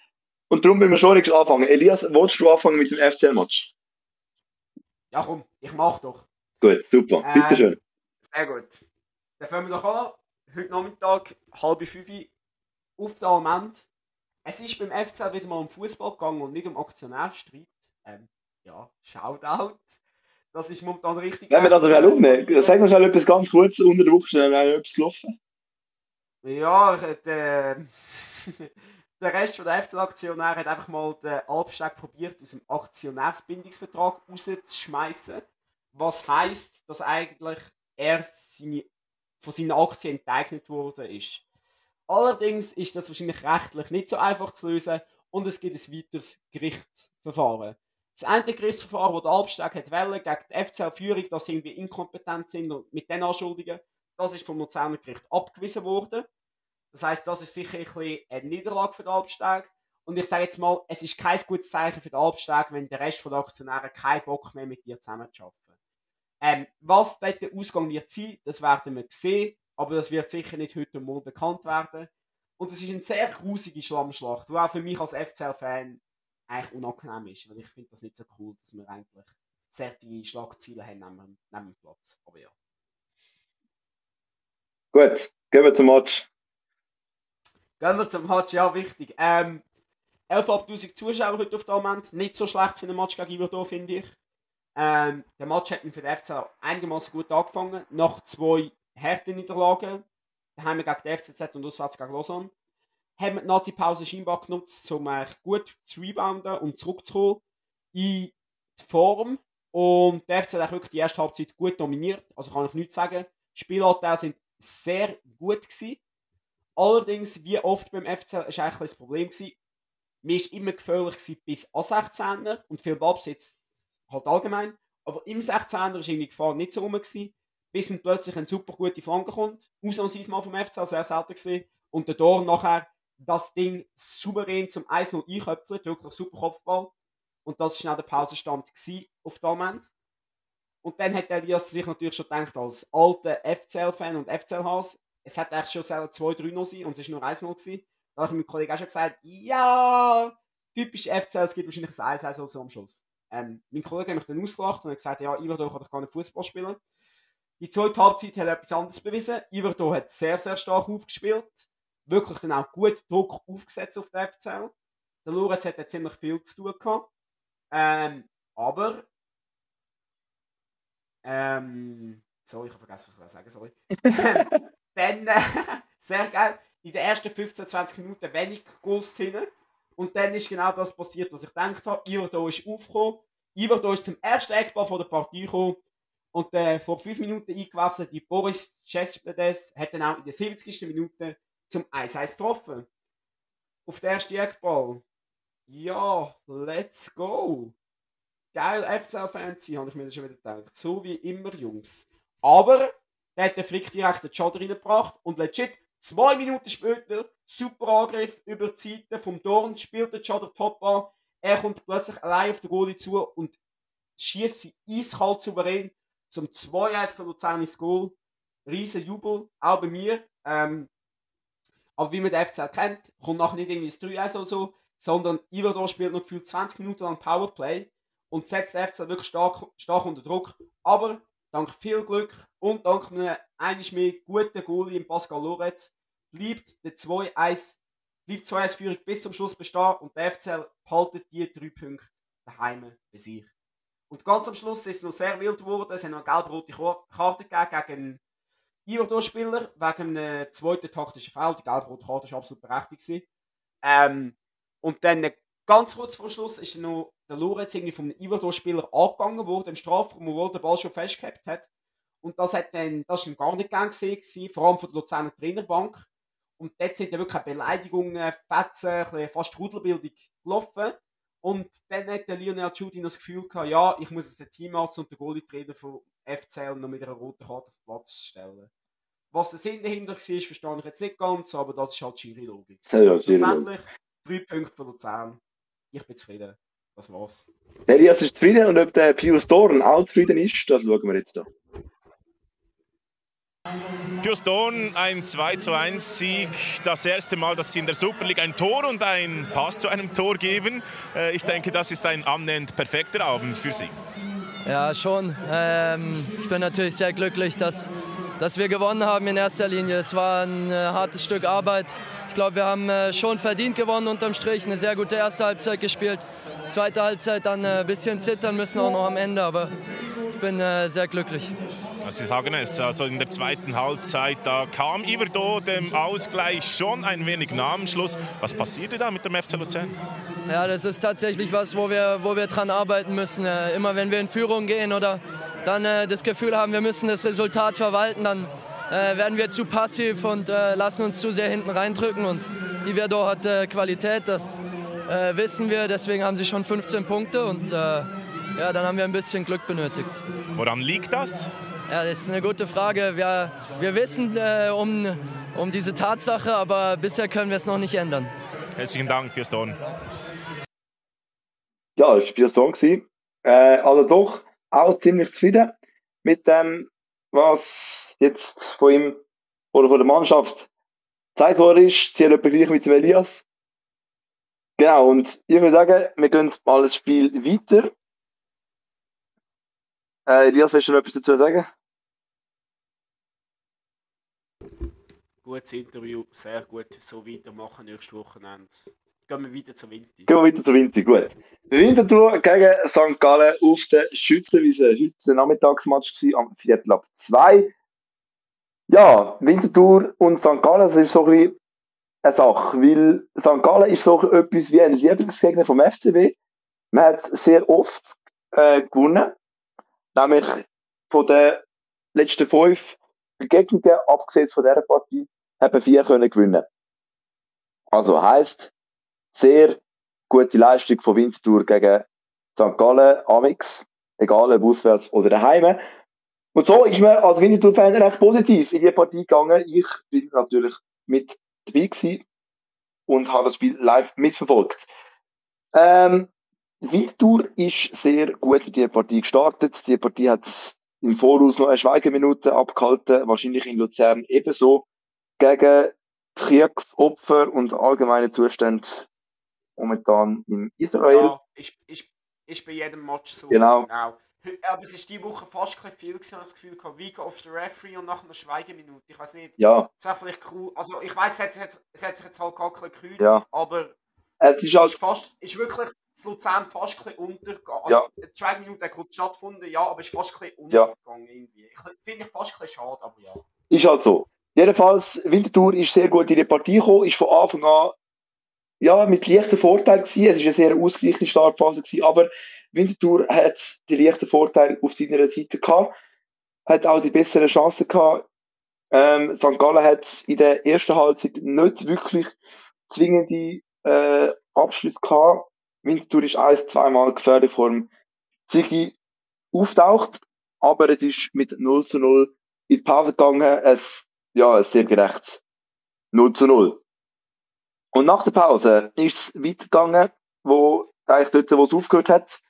Und darum müssen wir schon nicht anfangen. Elias, willst du anfangen mit dem FCL-Match? Ja, komm, ich mach doch. Gut, super. Ähm, Bitteschön. Sehr gut. Dann fangen wir doch an. Heute Nachmittag, halb fünf auf der Almend. Es ist beim FC wieder mal um Fußball gegangen und nicht um Aktionärstreit. Ähm, ja, Shoutout. Das ist momentan richtig. Wenn wir das schnell aufnehmen, sag noch schnell etwas ganz kurz unter der Woche, schnell etwas gelaufen. Ja, der, der Rest der FC-Aktionäre hat einfach mal den Albsteg probiert, aus dem Aktionärsbindungsvertrag rauszuschmeißen. Was heisst, dass eigentlich erst seine von seinen Aktien enteignet worden ist. Allerdings ist das wahrscheinlich rechtlich nicht so einfach zu lösen und es gibt ein weiteres Gerichtsverfahren. Das eine Gerichtsverfahren, das der Albstag hat wollen, gegen die FCL-Führung, dass sie irgendwie inkompetent sind und mit den Anschuldigungen, das ist vom Luzerner Gericht abgewiesen worden. Das heißt, das ist sicher ein eine Niederlage für den Albstag. Und ich sage jetzt mal, es ist kein gutes Zeichen für den Albstag, wenn der Rest der Aktionäre keinen Bock mehr mit dir zusammenzuarbeiten. Ähm, was dort der Ausgang wird sein, das werden wir sehen, aber das wird sicher nicht heute Morgen bekannt werden. Und es ist eine sehr grusige Schlammschlacht, die auch für mich als FCL-Fan eigentlich unangenehm ist, weil ich finde das nicht so cool, dass wir eigentlich sehr die Schlagziele haben neben, neben dem Platz. Aber ja. Gut, gehen wir zum Match. Gehen wir zum Match, ja, wichtig. Ähm, 11.500 Zuschauer heute auf dem Moment. Nicht so schlecht für den Match gegen Ivo, finde ich. Ähm, der Match hat für den FC einigermaßen gut angefangen. Nach zwei harten Niederlagen, daheim gegen die FCZ und auswärts gegen Lausanne, haben die Nazi-Pause scheinbar genutzt, um gut zu rebounden und zurückzukommen in die Form. Und der FC hat wirklich die erste Halbzeit gut dominiert. Also kann ich nichts sagen. Die Spielanteile sind sehr gut gewesen. Allerdings, wie oft beim FC, war eigentlich das Problem gewesen. Mir war immer gefährlich bis A16er und viel Ballbesitz halt allgemein. Aber im 16er war die Gefahr nicht so rum. Gewesen, bis dann plötzlich eine super gute Flanke kommt. Ausnahmsweise mal vom FC, sehr selten gesehen. Und der Tor nachher das Ding souverän zum 1-0 einköpft. Wirklich super Kopfball. Und das war dann der Pausenstand auf dem Moment. Und dann hat Elias sich natürlich schon gedacht, als alter FCL-Fan und FCL-Hass, es hätte eigentlich schon 2-3 noch sein und es war nur 1-0 gewesen. Da habe ich meinem Kollegen auch schon gesagt, ja, typisch FCL, es gibt wahrscheinlich ein 1-1 so am Schluss. Ähm, mein Kollege hat mich dann ausgelacht und hat gesagt, ja, Iverdo kann doch gar nicht Fußball spielen. Die zweite Halbzeit hat etwas anderes bewiesen. Iverdo hat sehr, sehr stark aufgespielt. Wirklich dann auch gut Druck aufgesetzt auf den FCL. Der Lorenz hat ziemlich viel zu tun gehabt. Ähm, aber ähm, sorry, ich habe vergessen, was ich sagen sorry. dann, äh, sehr geil. in den ersten 15, 20 Minuten wenig Goals drin. Und dann ist genau das passiert, was ich gedacht habe. Iverdo ist aufgekommen. Iverdo ist zum ersten Eckball von der Partie gekommen. Und äh, vor 5 Minuten eingewechselt, die Boris Cespedes hat dann auch in der 70. Minute zum 1-1 getroffen. Auf den ersten Eckball. Ja, let's go. Geil, FCL-Fan sein, habe ich mir das schon wieder gedacht. So wie immer, Jungs. Aber der hat den Frick direkt den Schaden reingebracht und legit zwei Minuten später, super Angriff über die Seite vom Dorn, spielt der Schaden top an. Er kommt plötzlich allein auf den Goalie zu und schießt sie eiskalt souverän zum 2-1 für Luzern ins Goal. Riesen Jubel, auch bei mir. Ähm, aber wie man den FCL kennt, kommt nachher nicht irgendwie das 3-1 oder so, sondern Iverdor spielt noch gefühlt 20 Minuten lang Powerplay und setzt den FCL wirklich stark, stark unter Druck. Aber dank viel Glück und dank einem eigentlich mehr guten Goalie im Pascal Loretz bleibt der 2-1 bleibt 2-1 Führung bis zum Schluss bestehen und der FCL behaltet die drei Punkte daheim bei sich. Und ganz am Schluss ist es noch sehr wild geworden. Es haben noch eine gelb-rote Karte gegeben gegen Iverdor-Spieler wegen einem zweiten taktischen Foul. Die gelb-rote Karte war absolut berechtigt. Ähm, und dann ganz kurz vor Schluss ist dann noch der Lorenz irgendwie vom Iverdor-Spieler angegangen worden im Strafraum, obwohl der Ball schon festgehabt hat. Und das hat dann, das war gar nicht gern gesehen, vor allem von der Luzerner Trainerbank. Und dort sind dann wirklich Beleidigungen, Fetzen, fast Rudelbildung gelaufen. Und dann hat der Lionel Judy das Gefühl gehabt, ja, ich muss jetzt den Teamarzt und den Goalie-Trainer von FCL noch mit einer roten Karte auf den Platz stellen. Was der Sinn dahinter war, verstehe ich jetzt nicht ganz, aber das ist halt Schiri-Logik. Ja, Schlussendlich drei Punkte für Luzern. Ich bin zufrieden. Das war's. Der Elias ist zufrieden und ob der Pius Dorn auch zufrieden ist, das schauen wir jetzt hier. Pius Dorn, ein 2 zu 1 Sieg. Das erste Mal, dass Sie in der Super League ein Tor und ein Pass zu einem Tor geben. Äh, ich denke, das ist ein annähernd perfekter Abend für Sie. Ja, schon. Ähm, ich bin natürlich sehr glücklich, dass, dass wir gewonnen haben in erster Linie. Es war ein äh, hartes Stück Arbeit. Ich glaube, wir haben äh, schon verdient gewonnen unterm Strich. Eine sehr gute erste Halbzeit gespielt. Zweite Halbzeit dann ein bisschen zittern müssen, auch noch am Ende. Aber ich bin sehr glücklich. Sie sagen es, also in der zweiten Halbzeit, da kam Iverdo dem Ausgleich schon ein wenig nah am Schluss. Was passierte da mit dem FC Luzern? Ja, das ist tatsächlich was, wo wir, wo wir dran arbeiten müssen. Äh, immer wenn wir in Führung gehen oder dann äh, das Gefühl haben, wir müssen das Resultat verwalten, dann äh, werden wir zu passiv und äh, lassen uns zu sehr hinten reindrücken. Und Iverdo hat äh, Qualität, das äh, wissen wir. Deswegen haben sie schon 15 Punkte und ja, dann haben wir ein bisschen Glück benötigt. Woran liegt das? Ja, das ist eine gute Frage. Wir, wir wissen äh, um, um diese Tatsache, aber bisher können wir es noch nicht ändern. Herzlichen Dank, Pirston. Ja, das war Pirston. Äh, also doch auch ziemlich zufrieden mit dem, was jetzt von ihm oder von der Mannschaft gezeigt worden ist. Sie haben gleich mit dem Elias. Genau, und ich würde sagen, wir gehen mal das Spiel weiter. Äh, Elias, willst du noch etwas dazu sagen? Gutes Interview, sehr gut. So weitermachen nächstes Wochenende. Gehen wir weiter zu Winter. Gehen wir weiter zu Winter, gut. Winterthur gegen St. Gallen auf der Schützenwiese. Heute war ein Nachmittagsmatch am Viertel ab 2. Ja, Winterthur und St. Gallen, das ist so ein bisschen eine Sache, weil St. Gallen ist so etwas wie ein Lieblingsgegner vom FCW. Man hat sehr oft äh, gewonnen, nämlich von den letzten fünf Begegnungen, abgesehen von dieser Partie, haben vier können gewinnen. Also heisst, sehr gute Leistung von Winterthur gegen St. Gallen, Amix, egal ob auswärts oder daheim. Und so ist man als Winterthur-Fan recht positiv in die Partie gegangen. Ich bin natürlich mit dabei gewesen und habe das Spiel live mitverfolgt. Ähm, Winterthur ist sehr gut in die Partie gestartet. Die Partie hat im Voraus noch eine Schweigeminute abgehalten, wahrscheinlich in Luzern ebenso gegen die Kriegsopfer und allgemeine Zustände momentan in Israel. Ja, ist, ist, ist bei jedem Match so. Genau. genau. Aber es ist die Woche fast kein viel gewesen, das Gefühl gehabt, Week of the Referee und nach einer Schweigeminute. Ich weiß nicht. Ja. Es wäre vielleicht cool. Also ich weiß, es hat, es hat sich jetzt halt gar bisschen ja. aber es ist, halt ist, fast, ist wirklich das Luzern fast ein bisschen untergegangen. Also, ja. die Schweigeminute hat stattgefunden, ja, aber es ist fast ein bisschen untergegangen ja. irgendwie. Finde ich fast ein bisschen schade, aber ja. Ist halt so. jedenfalls, Winterthur ist sehr gut in die Partie gekommen, ist von Anfang an ja, mit leichten Vorteil gewesen. Es war eine sehr ausgeglichene Startphase gewesen, aber Winterthur hat die leichten Vorteile auf seiner Seite gehabt, hat auch die besseren Chancen gehabt. Ähm, St. Gallen hat in der ersten Halbzeit nicht wirklich zwingende äh, Abschlüsse gehabt. Winterthur ist ein, zweimal gefährlich vor dem Ziggy auftaucht, aber es ist mit 0 zu 0 in die Pause gegangen. Es, ja, ein sehr gerechtes 0 zu 0. Und nach der Pause ist es weitergegangen, wo eigentlich dort, wo es aufgehört hat.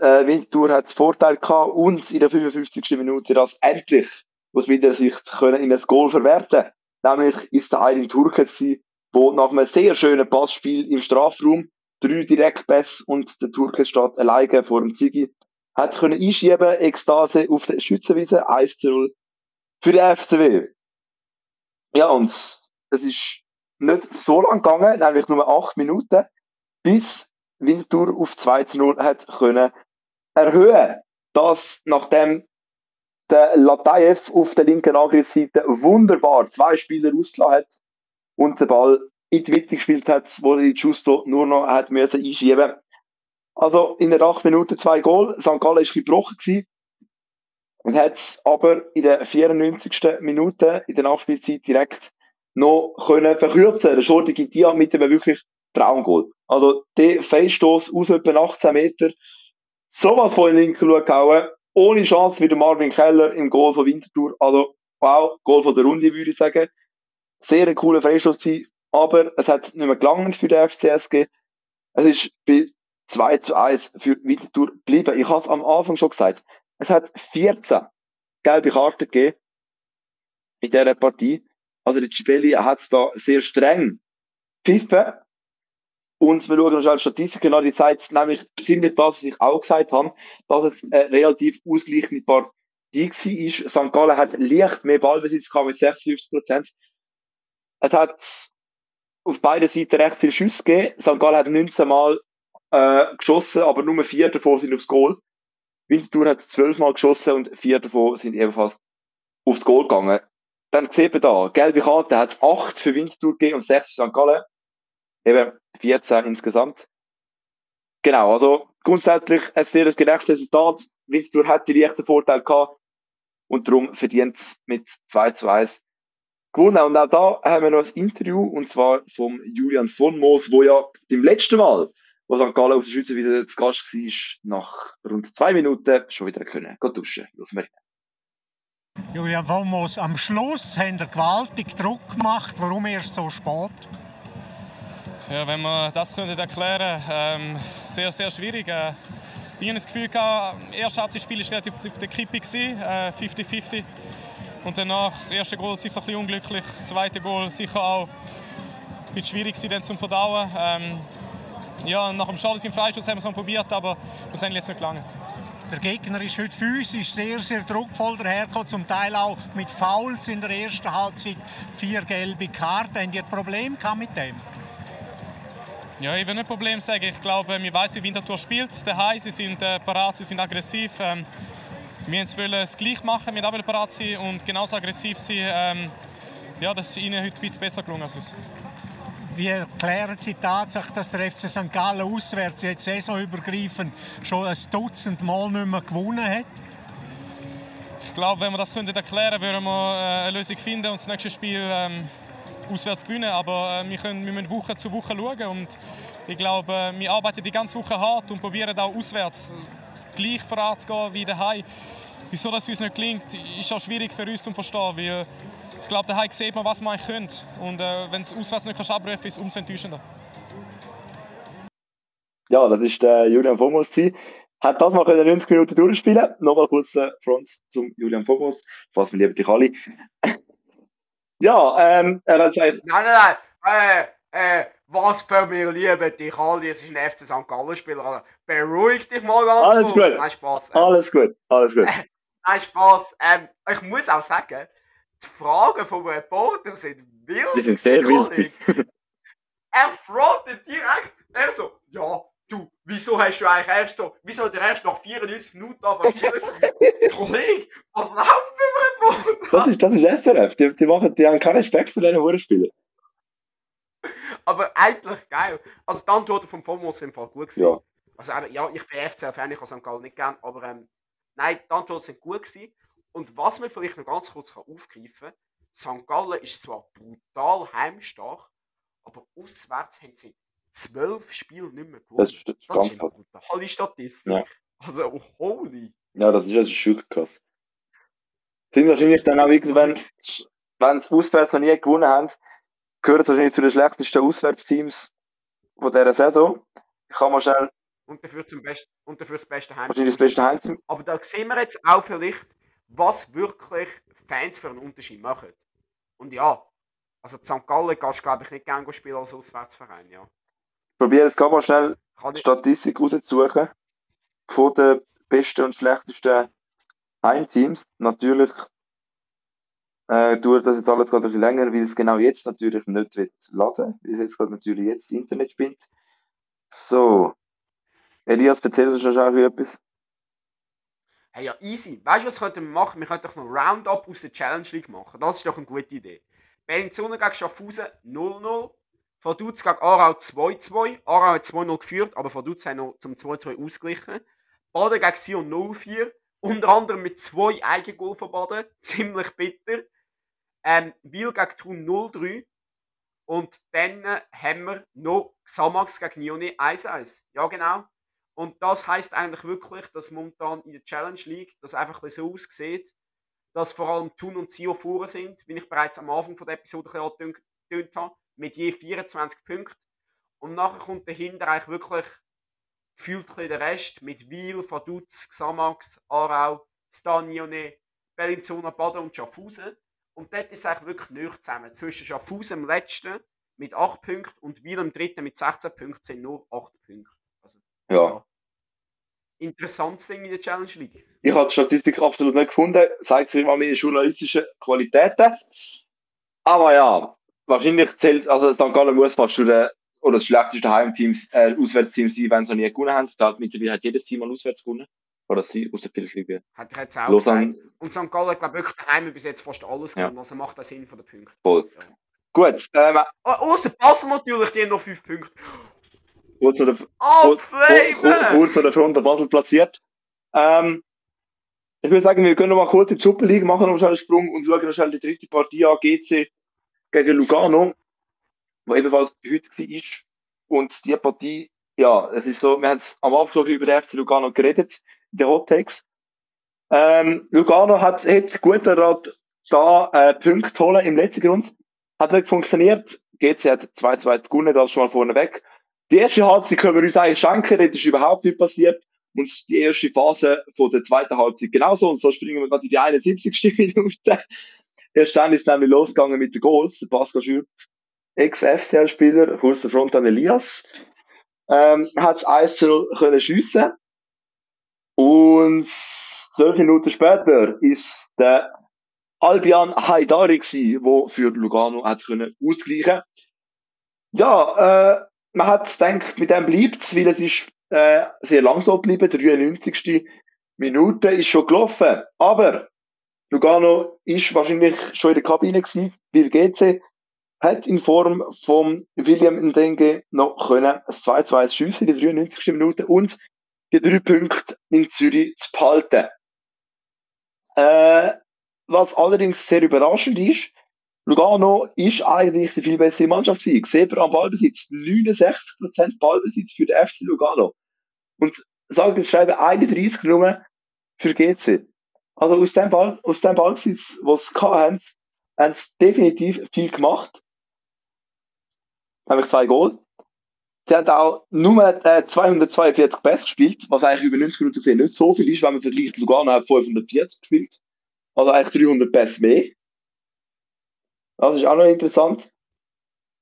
Äh, Winterthur hat Vorteil gehabt und in der 55. Minute das endlich, was wieder sich können in ein Goal verwerten. Nämlich ist der Aydin Turke gewesen, wo nach einem sehr schönen Passspiel im Strafraum drei Direktpässe und der Turke steht alleine vor dem Ziggy, hat können einschieben, Ekstase auf der Schützenwiese, 1 zu 0 für den FCW. Ja, und es ist nicht so lang gegangen, nämlich nur acht Minuten, bis Winterthur auf 2 zu 0 hat können erhöhen. Das, nachdem der Latayev auf der linken Angriffsseite wunderbar zwei Spieler ausgelassen hat und den Ball in die Mitte gespielt hat, wo die Justo nur noch hat müssen einschieben. Also in der 8 Minuten zwei Goal. St. Gallen war gebrochen gewesen und hat es aber in der 94. Minute in der Nachspielzeit direkt noch können verkürzen. Der Schordi gibt die mit einem wirklich Traumgoal. Also der Fehlstoß aus etwa 18 Meter, sowas von in den linken gehauen, ohne Chance wie der Marvin Keller im Goal von Winterthur. Also wow, Goal von der Runde würde ich sagen. Sehr cooler Freistoß gewesen, aber es hat nicht mehr gelangt für den FCSG. Es ist bei 2 zu 1 für Winterthur geblieben. Ich habe es am Anfang schon gesagt. Es hat 14 gelbe Karten gegeben in dieser Partie. Also der Cibelli hat es da sehr streng pfiffen. Und wir schauen uns als Statistiken an, die zeigt nämlich ziemlich das, was ich auch gesagt habe, dass es eine relativ ausgleichende Partie war. St. Gallen hat leicht mehr Ballbesitz gehabt mit 56 Prozent. Es hat auf beiden Seiten recht viele Schüsse gegeben. St. Gallen hat 19 Mal äh, geschossen, aber nur vier davon sind aufs Goal. Winterthur hat 12 Mal geschossen und vier davon sind ebenfalls aufs Goal gegangen. Dann sieht man da, gelbe Karte hat es 8 für Winterthur gegeben und 6 für St. Gallen. Eben 14 insgesamt. Genau, also grundsätzlich ein sehr gerechtes Resultat. Winterthur hat die leichten Vorteil gehabt und darum verdient es mit 2 zu 1 gewonnen. Und auch da haben wir noch ein Interview, und zwar vom Julian von Moos, wo ja beim letzten Mal, wo St. Gallen auf der Schweiz wieder zu Gast war, nach rund zwei Minuten schon wieder können gehen duschen. Los wir Julian von Moos, am Schluss haben wir gewaltig Druck gemacht. Warum erst so spät? Ja, wenn wir das können erklären ähm, sehr, sehr schwierig. Äh, ich habe das Gefühl, das erste Halbzeitspiel war relativ auf der Kippe, 50-50. Äh, und danach das erste Goal sicher ein bisschen unglücklich, das zweite Goal sicher auch ein bisschen schwierig dann zum Verdauen. Ähm, ja, nach dem Schales im Freistoß haben wir es probiert, aber schlussendlich jetzt nicht gelangt. Der Gegner ist heute physisch sehr, sehr druckvoll dahergekommen, zum Teil auch mit Fouls in der ersten Halbzeit, vier gelbe Karten. Haben die ein Problem mit dem? Ja, ich will nicht Problem sagen. Ich glaube, wir wissen, wie Winterthur spielt. Daheim, sie sind äh, parat, sie sind aggressiv. Ähm, wir wollen es gleich machen, wir wollen parat sein und genauso aggressiv sein. Ähm, ja, das ist ihnen heute ein bisschen besser gelungen als uns. Wie erklären Sie die Tatsache, dass der FC St. Gallen auswärts jetzt saisonübergreifend schon ein Dutzend Mal nicht mehr gewonnen hat? Ich glaube, wenn wir das erklären könnten, würden wir äh, eine Lösung finden und das nächste Spiel ähm, auswärts gewinnen. Aber äh, wir, können, wir müssen Woche zu Woche schauen. Und ich glaube, äh, wir arbeiten die ganze Woche hart und probieren auch auswärts gleich voranzugehen wie daheim. Wieso das uns nicht gelingt, ist auch schwierig für uns zu verstehen. Weil ich glaube, daheim sieht man, was man könnte. Und äh, wenn es auswärts nicht abrufen kannst, ist es umso enttäuschender. Ja, das ist der Julian Fomos. Hat das mal 90 Minuten durchspielen. Nochmal kurz äh, Front zum Julian Fomos. Fass mir lieber dich alle. Ja, ähm, er hat gesagt. Nein, nein, nein. Äh, äh, was für mir lieben dich alle. Es ist ein FC St. Gallen Spieler. Also, beruhig dich mal ganz Alles kurz. Gut. Nein, Spaß. Ähm, alles gut, alles gut. Nein, Spaß. Ähm, ich muss auch sagen, die Fragen vom Reporter sind wild. Die sind sehr wild. er frontet direkt. Er so, ja, du, wieso hast du eigentlich erst so, wieso hat er erst nach 94 Minuten angefangen spielen Kollege, was läuft für ein Reporter? Das ist, das ist SRF. Die, die, machen, die haben keinen Respekt für diese Hurenspieler. Aber eigentlich geil. Also die Antworten vom FOMO sind im Fall gut gewesen. Ja. Also ja, ich bin FCL-Fan, ich habe St. Gallen nicht gern, aber ähm, nein, die Antworten sind gut gewesen. Und was man vielleicht noch ganz kurz aufgreifen kann, St. Gallen ist zwar brutal heimstark, aber auswärts haben sie zwölf Spiele nicht mehr gewonnen. Das ist, das ist, das ist eine brutale Statistik. Ja. Also, oh, holy. Ja, das ist, das ist schon krass. Sind wahrscheinlich dann auch irgendwann, wenn sie auswärts noch nie gewonnen haben, gehört wahrscheinlich zu den schlechtesten Auswärtsteams von dieser Saison. Ich kann mal schnell. Und dafür, zum Best und dafür das beste Heimteam. Wahrscheinlich das beste Heimteam. Aber da sehen wir jetzt auch vielleicht, was wirklich Fans für einen Unterschied machen. Und ja, also St. Gallen kannst du glaube ich nicht gerne spielen als Auswärtsverein, ja. Ich probiere jetzt mal schnell die Statistik rauszusuchen von den besten und schlechtesten Heimteams. Natürlich äh, dauert das jetzt alles gerade ein bisschen länger, weil es genau jetzt natürlich nicht wird laden, weil es jetzt gerade natürlich jetzt das Internet spinnt. So. Elias, erzähl uns schon schnell etwas. Hey, ja, easy. Weißt du, was könnten wir machen? Wir könnten doch noch Roundup aus der Challenge League machen. Das ist doch eine gute Idee. Bellinzona gegen Schaffhausen 0-0. Vaduz gegen Aarau 2-2. Aarau hat 2-0 geführt, aber Vaduz hat noch zum 2-2 ausgeglichen. Baden gegen Sion 0-4. Unter anderem mit zwei Eigengol von Baden. Ziemlich bitter. Ähm, Wil gegen Thun 0-3. Und dann haben wir noch Xamax gegen Nione 1-1. Ja, genau. Und das heißt eigentlich wirklich, dass momentan in der Challenge League das einfach so aussieht, dass vor allem Thun und Zio vorne sind, wie ich bereits am Anfang der Episode angetönt habe, mit je 24 Punkten. Und nachher kommt dahinter eigentlich wirklich gefühlt der Rest mit Wiel, Vaduz, Xamax, Aarau, Stanione, Bellinzona, Baden und Schaffhausen. Und dort ist es eigentlich wirklich nicht zusammen. Zwischen Schaffhausen im letzten mit 8 Punkten und Wiel im dritten mit 16 Punkten sind nur 8 Punkte. Also, ja. ja. Interessantes Ding in der Challenge League. Ich habe die Statistik absolut nicht gefunden. Zeigt sich mal meine journalistischen Qualitäten. Aber ja, wahrscheinlich zählt, also St. Gallen muss fast schon der, oder das schlechteste Heimteams, äh, Auswärtsteam sein, wenn sie noch nie gewonnen haben. Hat mittlerweile hat jedes Team mal auswärts gewonnen. Oder sie, vielleicht Hat er jetzt auch Lausanne. gesagt. Und St. Gallen hat, glaube ich, wirklich daheim bis jetzt fast alles gewonnen. Ja. Also macht das Sinn von den Punkten. Voll. Ja. Gut. Ähm, oh, außer Basel natürlich, die haben noch 5 Punkte. Kurz vor der, oh, kurz, vor der Front der Basel platziert. Ähm, ich würde sagen, wir können noch mal kurz in die Super League machen, noch einen Sprung und schauen noch schnell die dritte Partie an, GC gegen Lugano, wo ebenfalls heute war. Und die Partie, ja, es ist so, wir haben am Anfang über den FC Lugano geredet, Hot Takes. Ähm, Lugano hat jetzt guter Rat da äh, Punkte holen im letzten Grund. Hat nicht funktioniert. GC hat 2-2 gewonnen, das schon mal vorne weg. Die erste Halbzeit können wir uns eigentlich schenken, das ist überhaupt nicht passiert. Und die erste Phase von der zweiten Halbzeit genauso. Und so springen wir gerade in die 71. Minute. Erst dann ist nämlich losgegangen mit den Goals. Pascal Schürt, Ex-FCL-Spieler, kurz der Front an Elias, ähm, hat es 1 0 können schiessen. Und zwölf Minuten später ist der Albion Haidari gewesen, der für Lugano hat können ausgleichen. Ja, äh, man hat gedacht, mit dem bleibt es, weil es ist äh, sehr langsam geblieben. Die 93. Minute ist schon gelaufen. Aber Lugano ist wahrscheinlich schon in der Kabine gewesen, weil GC hat in Form von William Ndenge noch können ein 2-2 schiessen in der 93. Minute und die drei Punkte in Zürich zu behalten. Äh, was allerdings sehr überraschend ist, Lugano ist eigentlich die viel bessere Mannschaft gewesen. Seht am Ballbesitz 69% Ballbesitz für den FC Lugano. Und sagen wir, schreiben 31 Nummer für GC. Also aus dem Ball, aus dem Ballbesitz, was sie haben, haben sie definitiv viel gemacht. Nämlich zwei Goal. Sie haben auch nur äh, 242 Pässe gespielt, was eigentlich über 90 Minuten gesehen nicht so viel ist, wenn man vergleicht, Lugano hat 540 gespielt. Also eigentlich 300 Pässe mehr. Das ist auch noch interessant.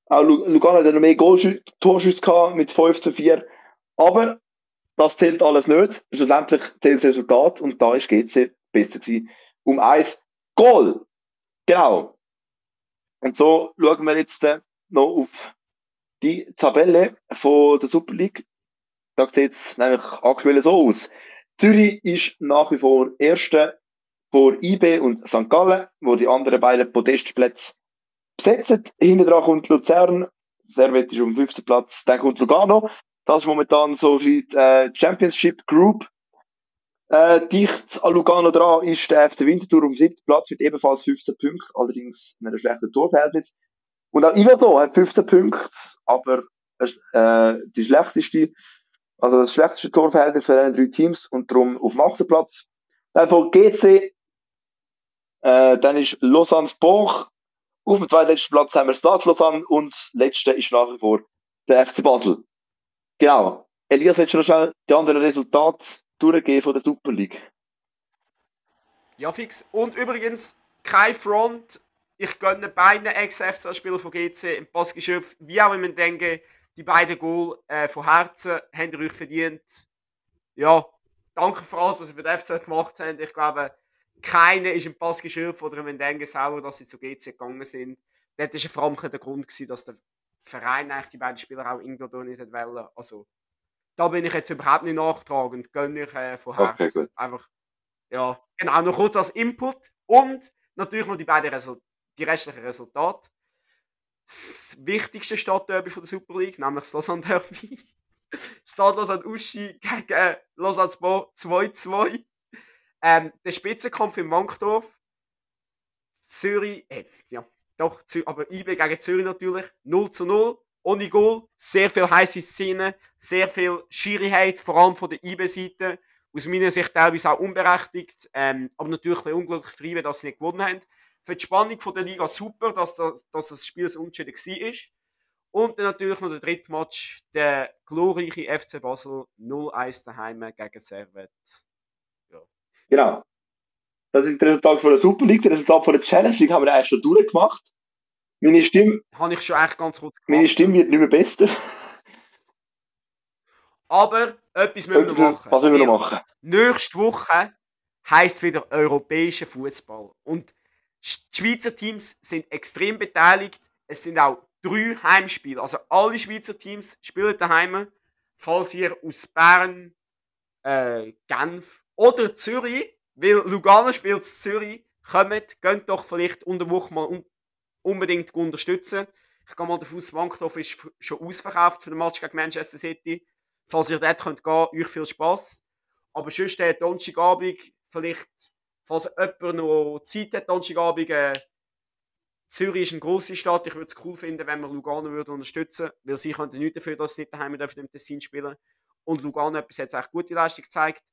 Auch Lugano hat noch mehr Torschüsse gehabt mit 5 zu 4. Aber das zählt alles nicht. Schlussendlich zählt das Resultat und da ist GC besser gewesen. Um eins Goal! Genau. Und so schauen wir jetzt äh, noch auf die Tabelle von der Super League. Da sieht es nämlich aktuell so aus. Zürich ist nach wie vor Erster vor IB und St. Gallen, wo die anderen beiden Podestplätze besetzen. Hinten dran kommt Luzern, Servet ist um 5. Platz, dann kommt Lugano. Das ist momentan so die äh, Championship Group. Äh, dicht an Lugano dran ist der FC Winterthur um 7. Platz mit ebenfalls 15 Punkten, allerdings mit einem schlechten Torverhältnis. Und auch Ivado hat 15 Punkte, aber äh, die schlechteste, also das schlechteste Torverhältnis von den drei Teams und darum auf dem 8. Platz. Dann von GC, äh, dann ist Lausanne Sport. Auf dem zweitletzten Platz haben wir Stade Lausanne und letzte ist nach wie vor der FC Basel. Genau. Elias, willst du noch schnell die anderen Resultate durchgehen von der Super League? Ja, fix. Und übrigens, kein Front. Ich gönne beiden Ex-FCA-Spielern von GC im Passgeschöpf, wie auch wenn man denke, die beiden Goal äh, von Herzen haben ihr euch verdient. Ja, danke für alles, was ihr für den FC gemacht habt. Ich glaube, keiner ist im Passgeschöpf oder im Denken sauer, dass sie zu GC gegangen sind. Das war vor allem der Grund, gewesen, dass der Verein eigentlich die beiden Spieler auch irgendwo nicht wollen. Also, da bin ich jetzt überhaupt nicht nachtragend, gönne ich äh, von Herzen. Okay, Einfach, ja, genau, noch kurz als Input und natürlich noch die beiden Resul die restlichen Resultate. Das wichtigste Stadtderby von der Super League, nämlich das Lausanne Derby. Stade Lausanne Uschi gegen äh, Lausanne 2-2. Ähm, der Spitzenkampf im Wankdorf. Zürich, äh, ja, doch, aber IB gegen Zürich natürlich. 0 zu 0, ohne Goal. Sehr viel heiße Szenen, sehr viel Schierigkeit, vor allem von der IB-Seite. Aus meiner Sicht teilweise auch unberechtigt, ähm, aber natürlich ein unglücklich für IB, dass sie nicht gewonnen haben. Für die Spannung von der Liga super, dass das, dass das Spiel so unentschieden war. Und dann natürlich noch der dritte Match, der glorreiche FC Basel 0-1 daheim gegen Servet. Genau. Das sind die Resultate von der Super League. Die Resultate von der Challenge League haben wir eigentlich schon durchgemacht. Meine Stimme. Habe ich schon echt ganz kurz gemacht. Meine Stimme wird nicht mehr besser. Aber etwas müssen wir noch machen. Was müssen wir noch machen? Nächste Woche heisst wieder europäischer Fußball. Und die Schweizer Teams sind extrem beteiligt. Es sind auch drei Heimspiele. Also alle Schweizer Teams spielen daheim. Falls ihr aus Bern, äh, Genf oder Zürich, weil Lugano spielt Zürich. Kommt, geht doch vielleicht unter Woche mal un unbedingt unterstützen. Ich gehe mal davon aus, Wankdorf ist schon ausverkauft für den Match gegen Manchester City. Falls ihr dort könnt gehen, euch viel Spass. Aber sonst der Donnerstagabend, vielleicht, falls jemand noch Zeit hat, Donnerstagabend, äh, Zürich ist eine grosse Stadt. Ich würde es cool finden, wenn wir Lugano würde unterstützen würden, weil sie könnten nichts dafür, dass sie nicht daheim im Tessin spielen Und Lugano hat bis jetzt echt gute Leistung gezeigt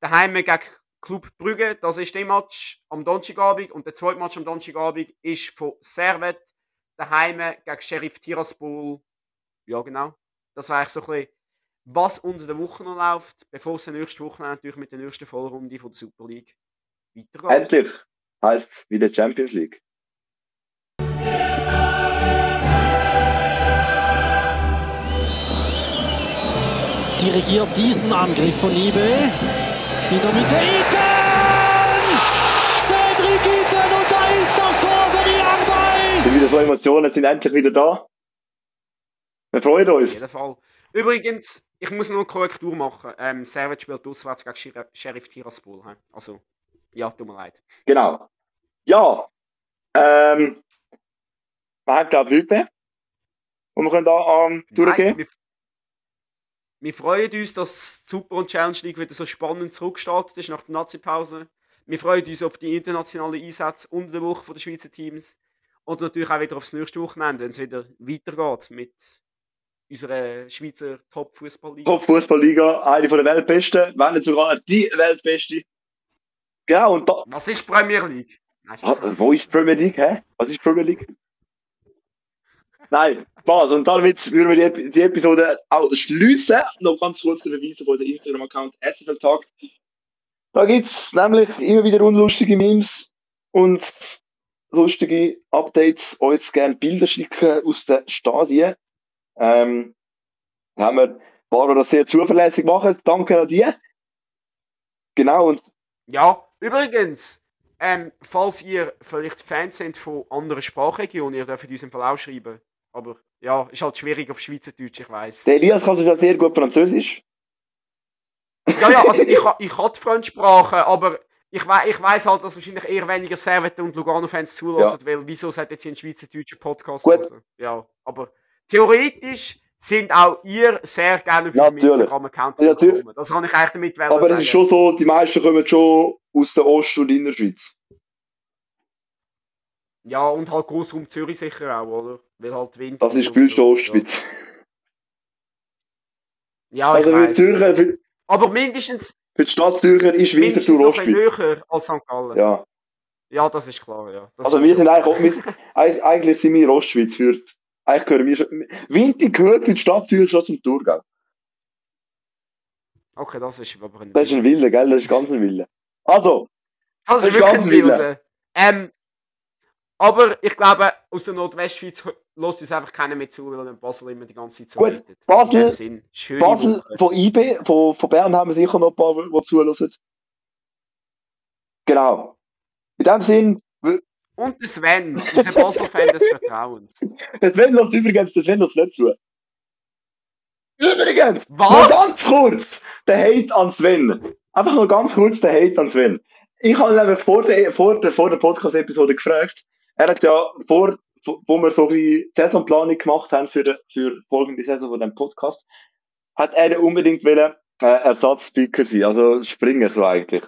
daheim gegen Club Brügge. Das ist der Match am Donnerstagabend. Und der zweite Match am Donnerstagabend ist von Servet daheim gegen Sheriff Tiraspol. Ja, genau. Das war eigentlich so ein bisschen, was unter der Woche noch läuft, bevor es nächste Woche natürlich mit der nächsten Vollrunde von der Super League weitergeht. Endlich heißt es wieder Champions League. Dirigiert diesen Angriff von Ibe. In der Mitte Iten! Cedric Iten und da ist das Tor für die Young Boys! Sind wieder so Emotionen, sind endlich wieder da. Wir freuen uns. Auf jeden Fall. Übrigens, ich muss noch eine Korrektur machen. Ähm, Servet spielt auswärts gegen Sheriff Tiraspol. Also, ja, tut mir leid. Genau. Ja. Ähm, wir haben, glaube ich, mehr. Und wir können da ähm, durchgehen. Wir freuen uns, dass die Super und Challenge League wieder so spannend zurückgestartet ist nach der Nazi-Pause. Wir freuen uns auf die internationalen Einsätze unter der Woche der Schweizer Teams. Und natürlich auch wieder aufs nächste Wochenende, wenn es wieder weitergeht mit unserer Schweizer Top-Fußballliga. Top-Fußballliga, eine der Weltbesten, wenn nicht sogar die Weltbeste. Genau, und da. Was ist Premier League? Nein, ah, wo ist Premier League? Hä? Was ist Premier League? Nein, Spaß. Und damit würden wir die, die Episode auch schließen. Noch ganz kurz der Beweis auf unseren Instagram-Account SFL Talk. Da gibt es nämlich immer wieder unlustige Memes und lustige Updates. Euch gerne Bilder schicken aus den Stadien. Ähm, da haben wir Barbara das sehr zuverlässig machen. Danke an dir. Genau. Und ja, übrigens, ähm, falls ihr vielleicht Fans sind von anderen Sprachregionen, ihr dürft uns im Fall auch schreiben. Aber ja, ist halt schwierig auf Schweizerdeutsch, ich weiß. Der Elias kann sich ja sehr gut Französisch. Ja, ja, also ich, ich habe die Fremdsprache, aber ich, we ich weiss halt, dass wahrscheinlich eher weniger Servette und Lugano-Fans zulassen, ja. weil wieso sollte jetzt hier ein schweizerdeutscher Podcast Gut. Hören? Ja, aber theoretisch sind auch ihr sehr gerne auf ja, Instagram-Account ja, gekommen. Das kann ich eigentlich damit Aber es ist schon so, die meisten kommen schon aus der Ost- und Innerschweiz. Ja, und halt Großraum Zürich sicher auch, oder? Weil halt Wind. Das ist für so. Ostschweiz. Ja, also für Zürcher, für, Aber mindestens. Für die Stadt Zürcher ist Winterthur Ostschweiz. höher als St. Gallen. Ja. Ja, das ist klar, ja. Das also wir sind eigentlich, wir, eigentlich sind wir Ostschweiz für, eigentlich gehören wir schon, Winter gehört für die Stadt Zürich schon zum Thurgau. Okay, das ist aber ein Das ist ein Wille, gell? Das ist ganz ein Wille. Also. Das, das ist wirklich ein Wille. Ähm, aber ich glaube, aus der Nordwestschweiz lässt uns einfach keiner mehr zu, weil Basel immer die ganze Zeit Gut, redet. Basel, Basel von IB, von, von Bern haben wir sicher noch ein paar, die zuhören. Genau. In dem Sinn. Und der Sven, unser Basel-Fan des Vertrauens. Der Sven lässt übrigens, der Sven lässt nicht zu. Übrigens! Was? Noch ganz kurz der Hate an Sven. Einfach noch ganz kurz der Hate an Sven. Ich habe nämlich vor der, vor der, vor der Podcast-Episode gefragt, er hat ja vor, wo wir so die Saisonplanung gemacht haben für die, für folgende Saison von dem Podcast, hat er unbedingt wollen, äh, Ersatzspeaker sein, also Springer so eigentlich.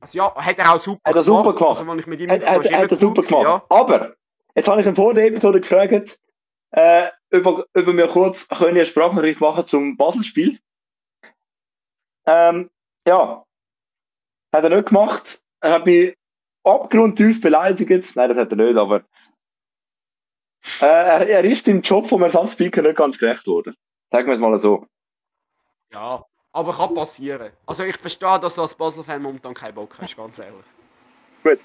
Also ja, hat er auch super hat er super gemacht. Also, ich mit ihm hat, hat, hat er super gemacht. Ja. Aber, jetzt habe ich ihn vor der Episode gefragt, äh, über, über mir kurz können eine Sprachnachricht machen zum Basel-Spiel. Ähm, ja, hat er nicht gemacht. Er hat mich abgrundtief beleidigt. Nein, das hat er nicht, aber äh, er, er, ist im Job vom Ersatzspeaker nicht ganz gerecht worden. Sagen wir es mal so. Ja, aber kann passieren. Also ich verstehe, dass du als Basel-Fan momentan keinen Bock hast, ganz ehrlich. Gut.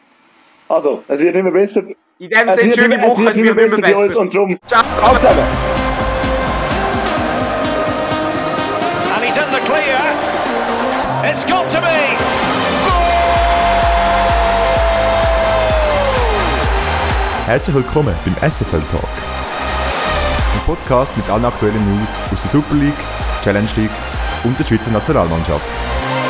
Also, es wird immer besser. In dem Sinne, schöne Woche, es wird immer besser. besser. Und drum, ciao zusammen. And he's in the clear. It's got to be. Herzlich willkommen beim SFL Talk. Ein Podcast mit allen aktuellen News aus der Super League, Challenge League und der Schweizer Nationalmannschaft.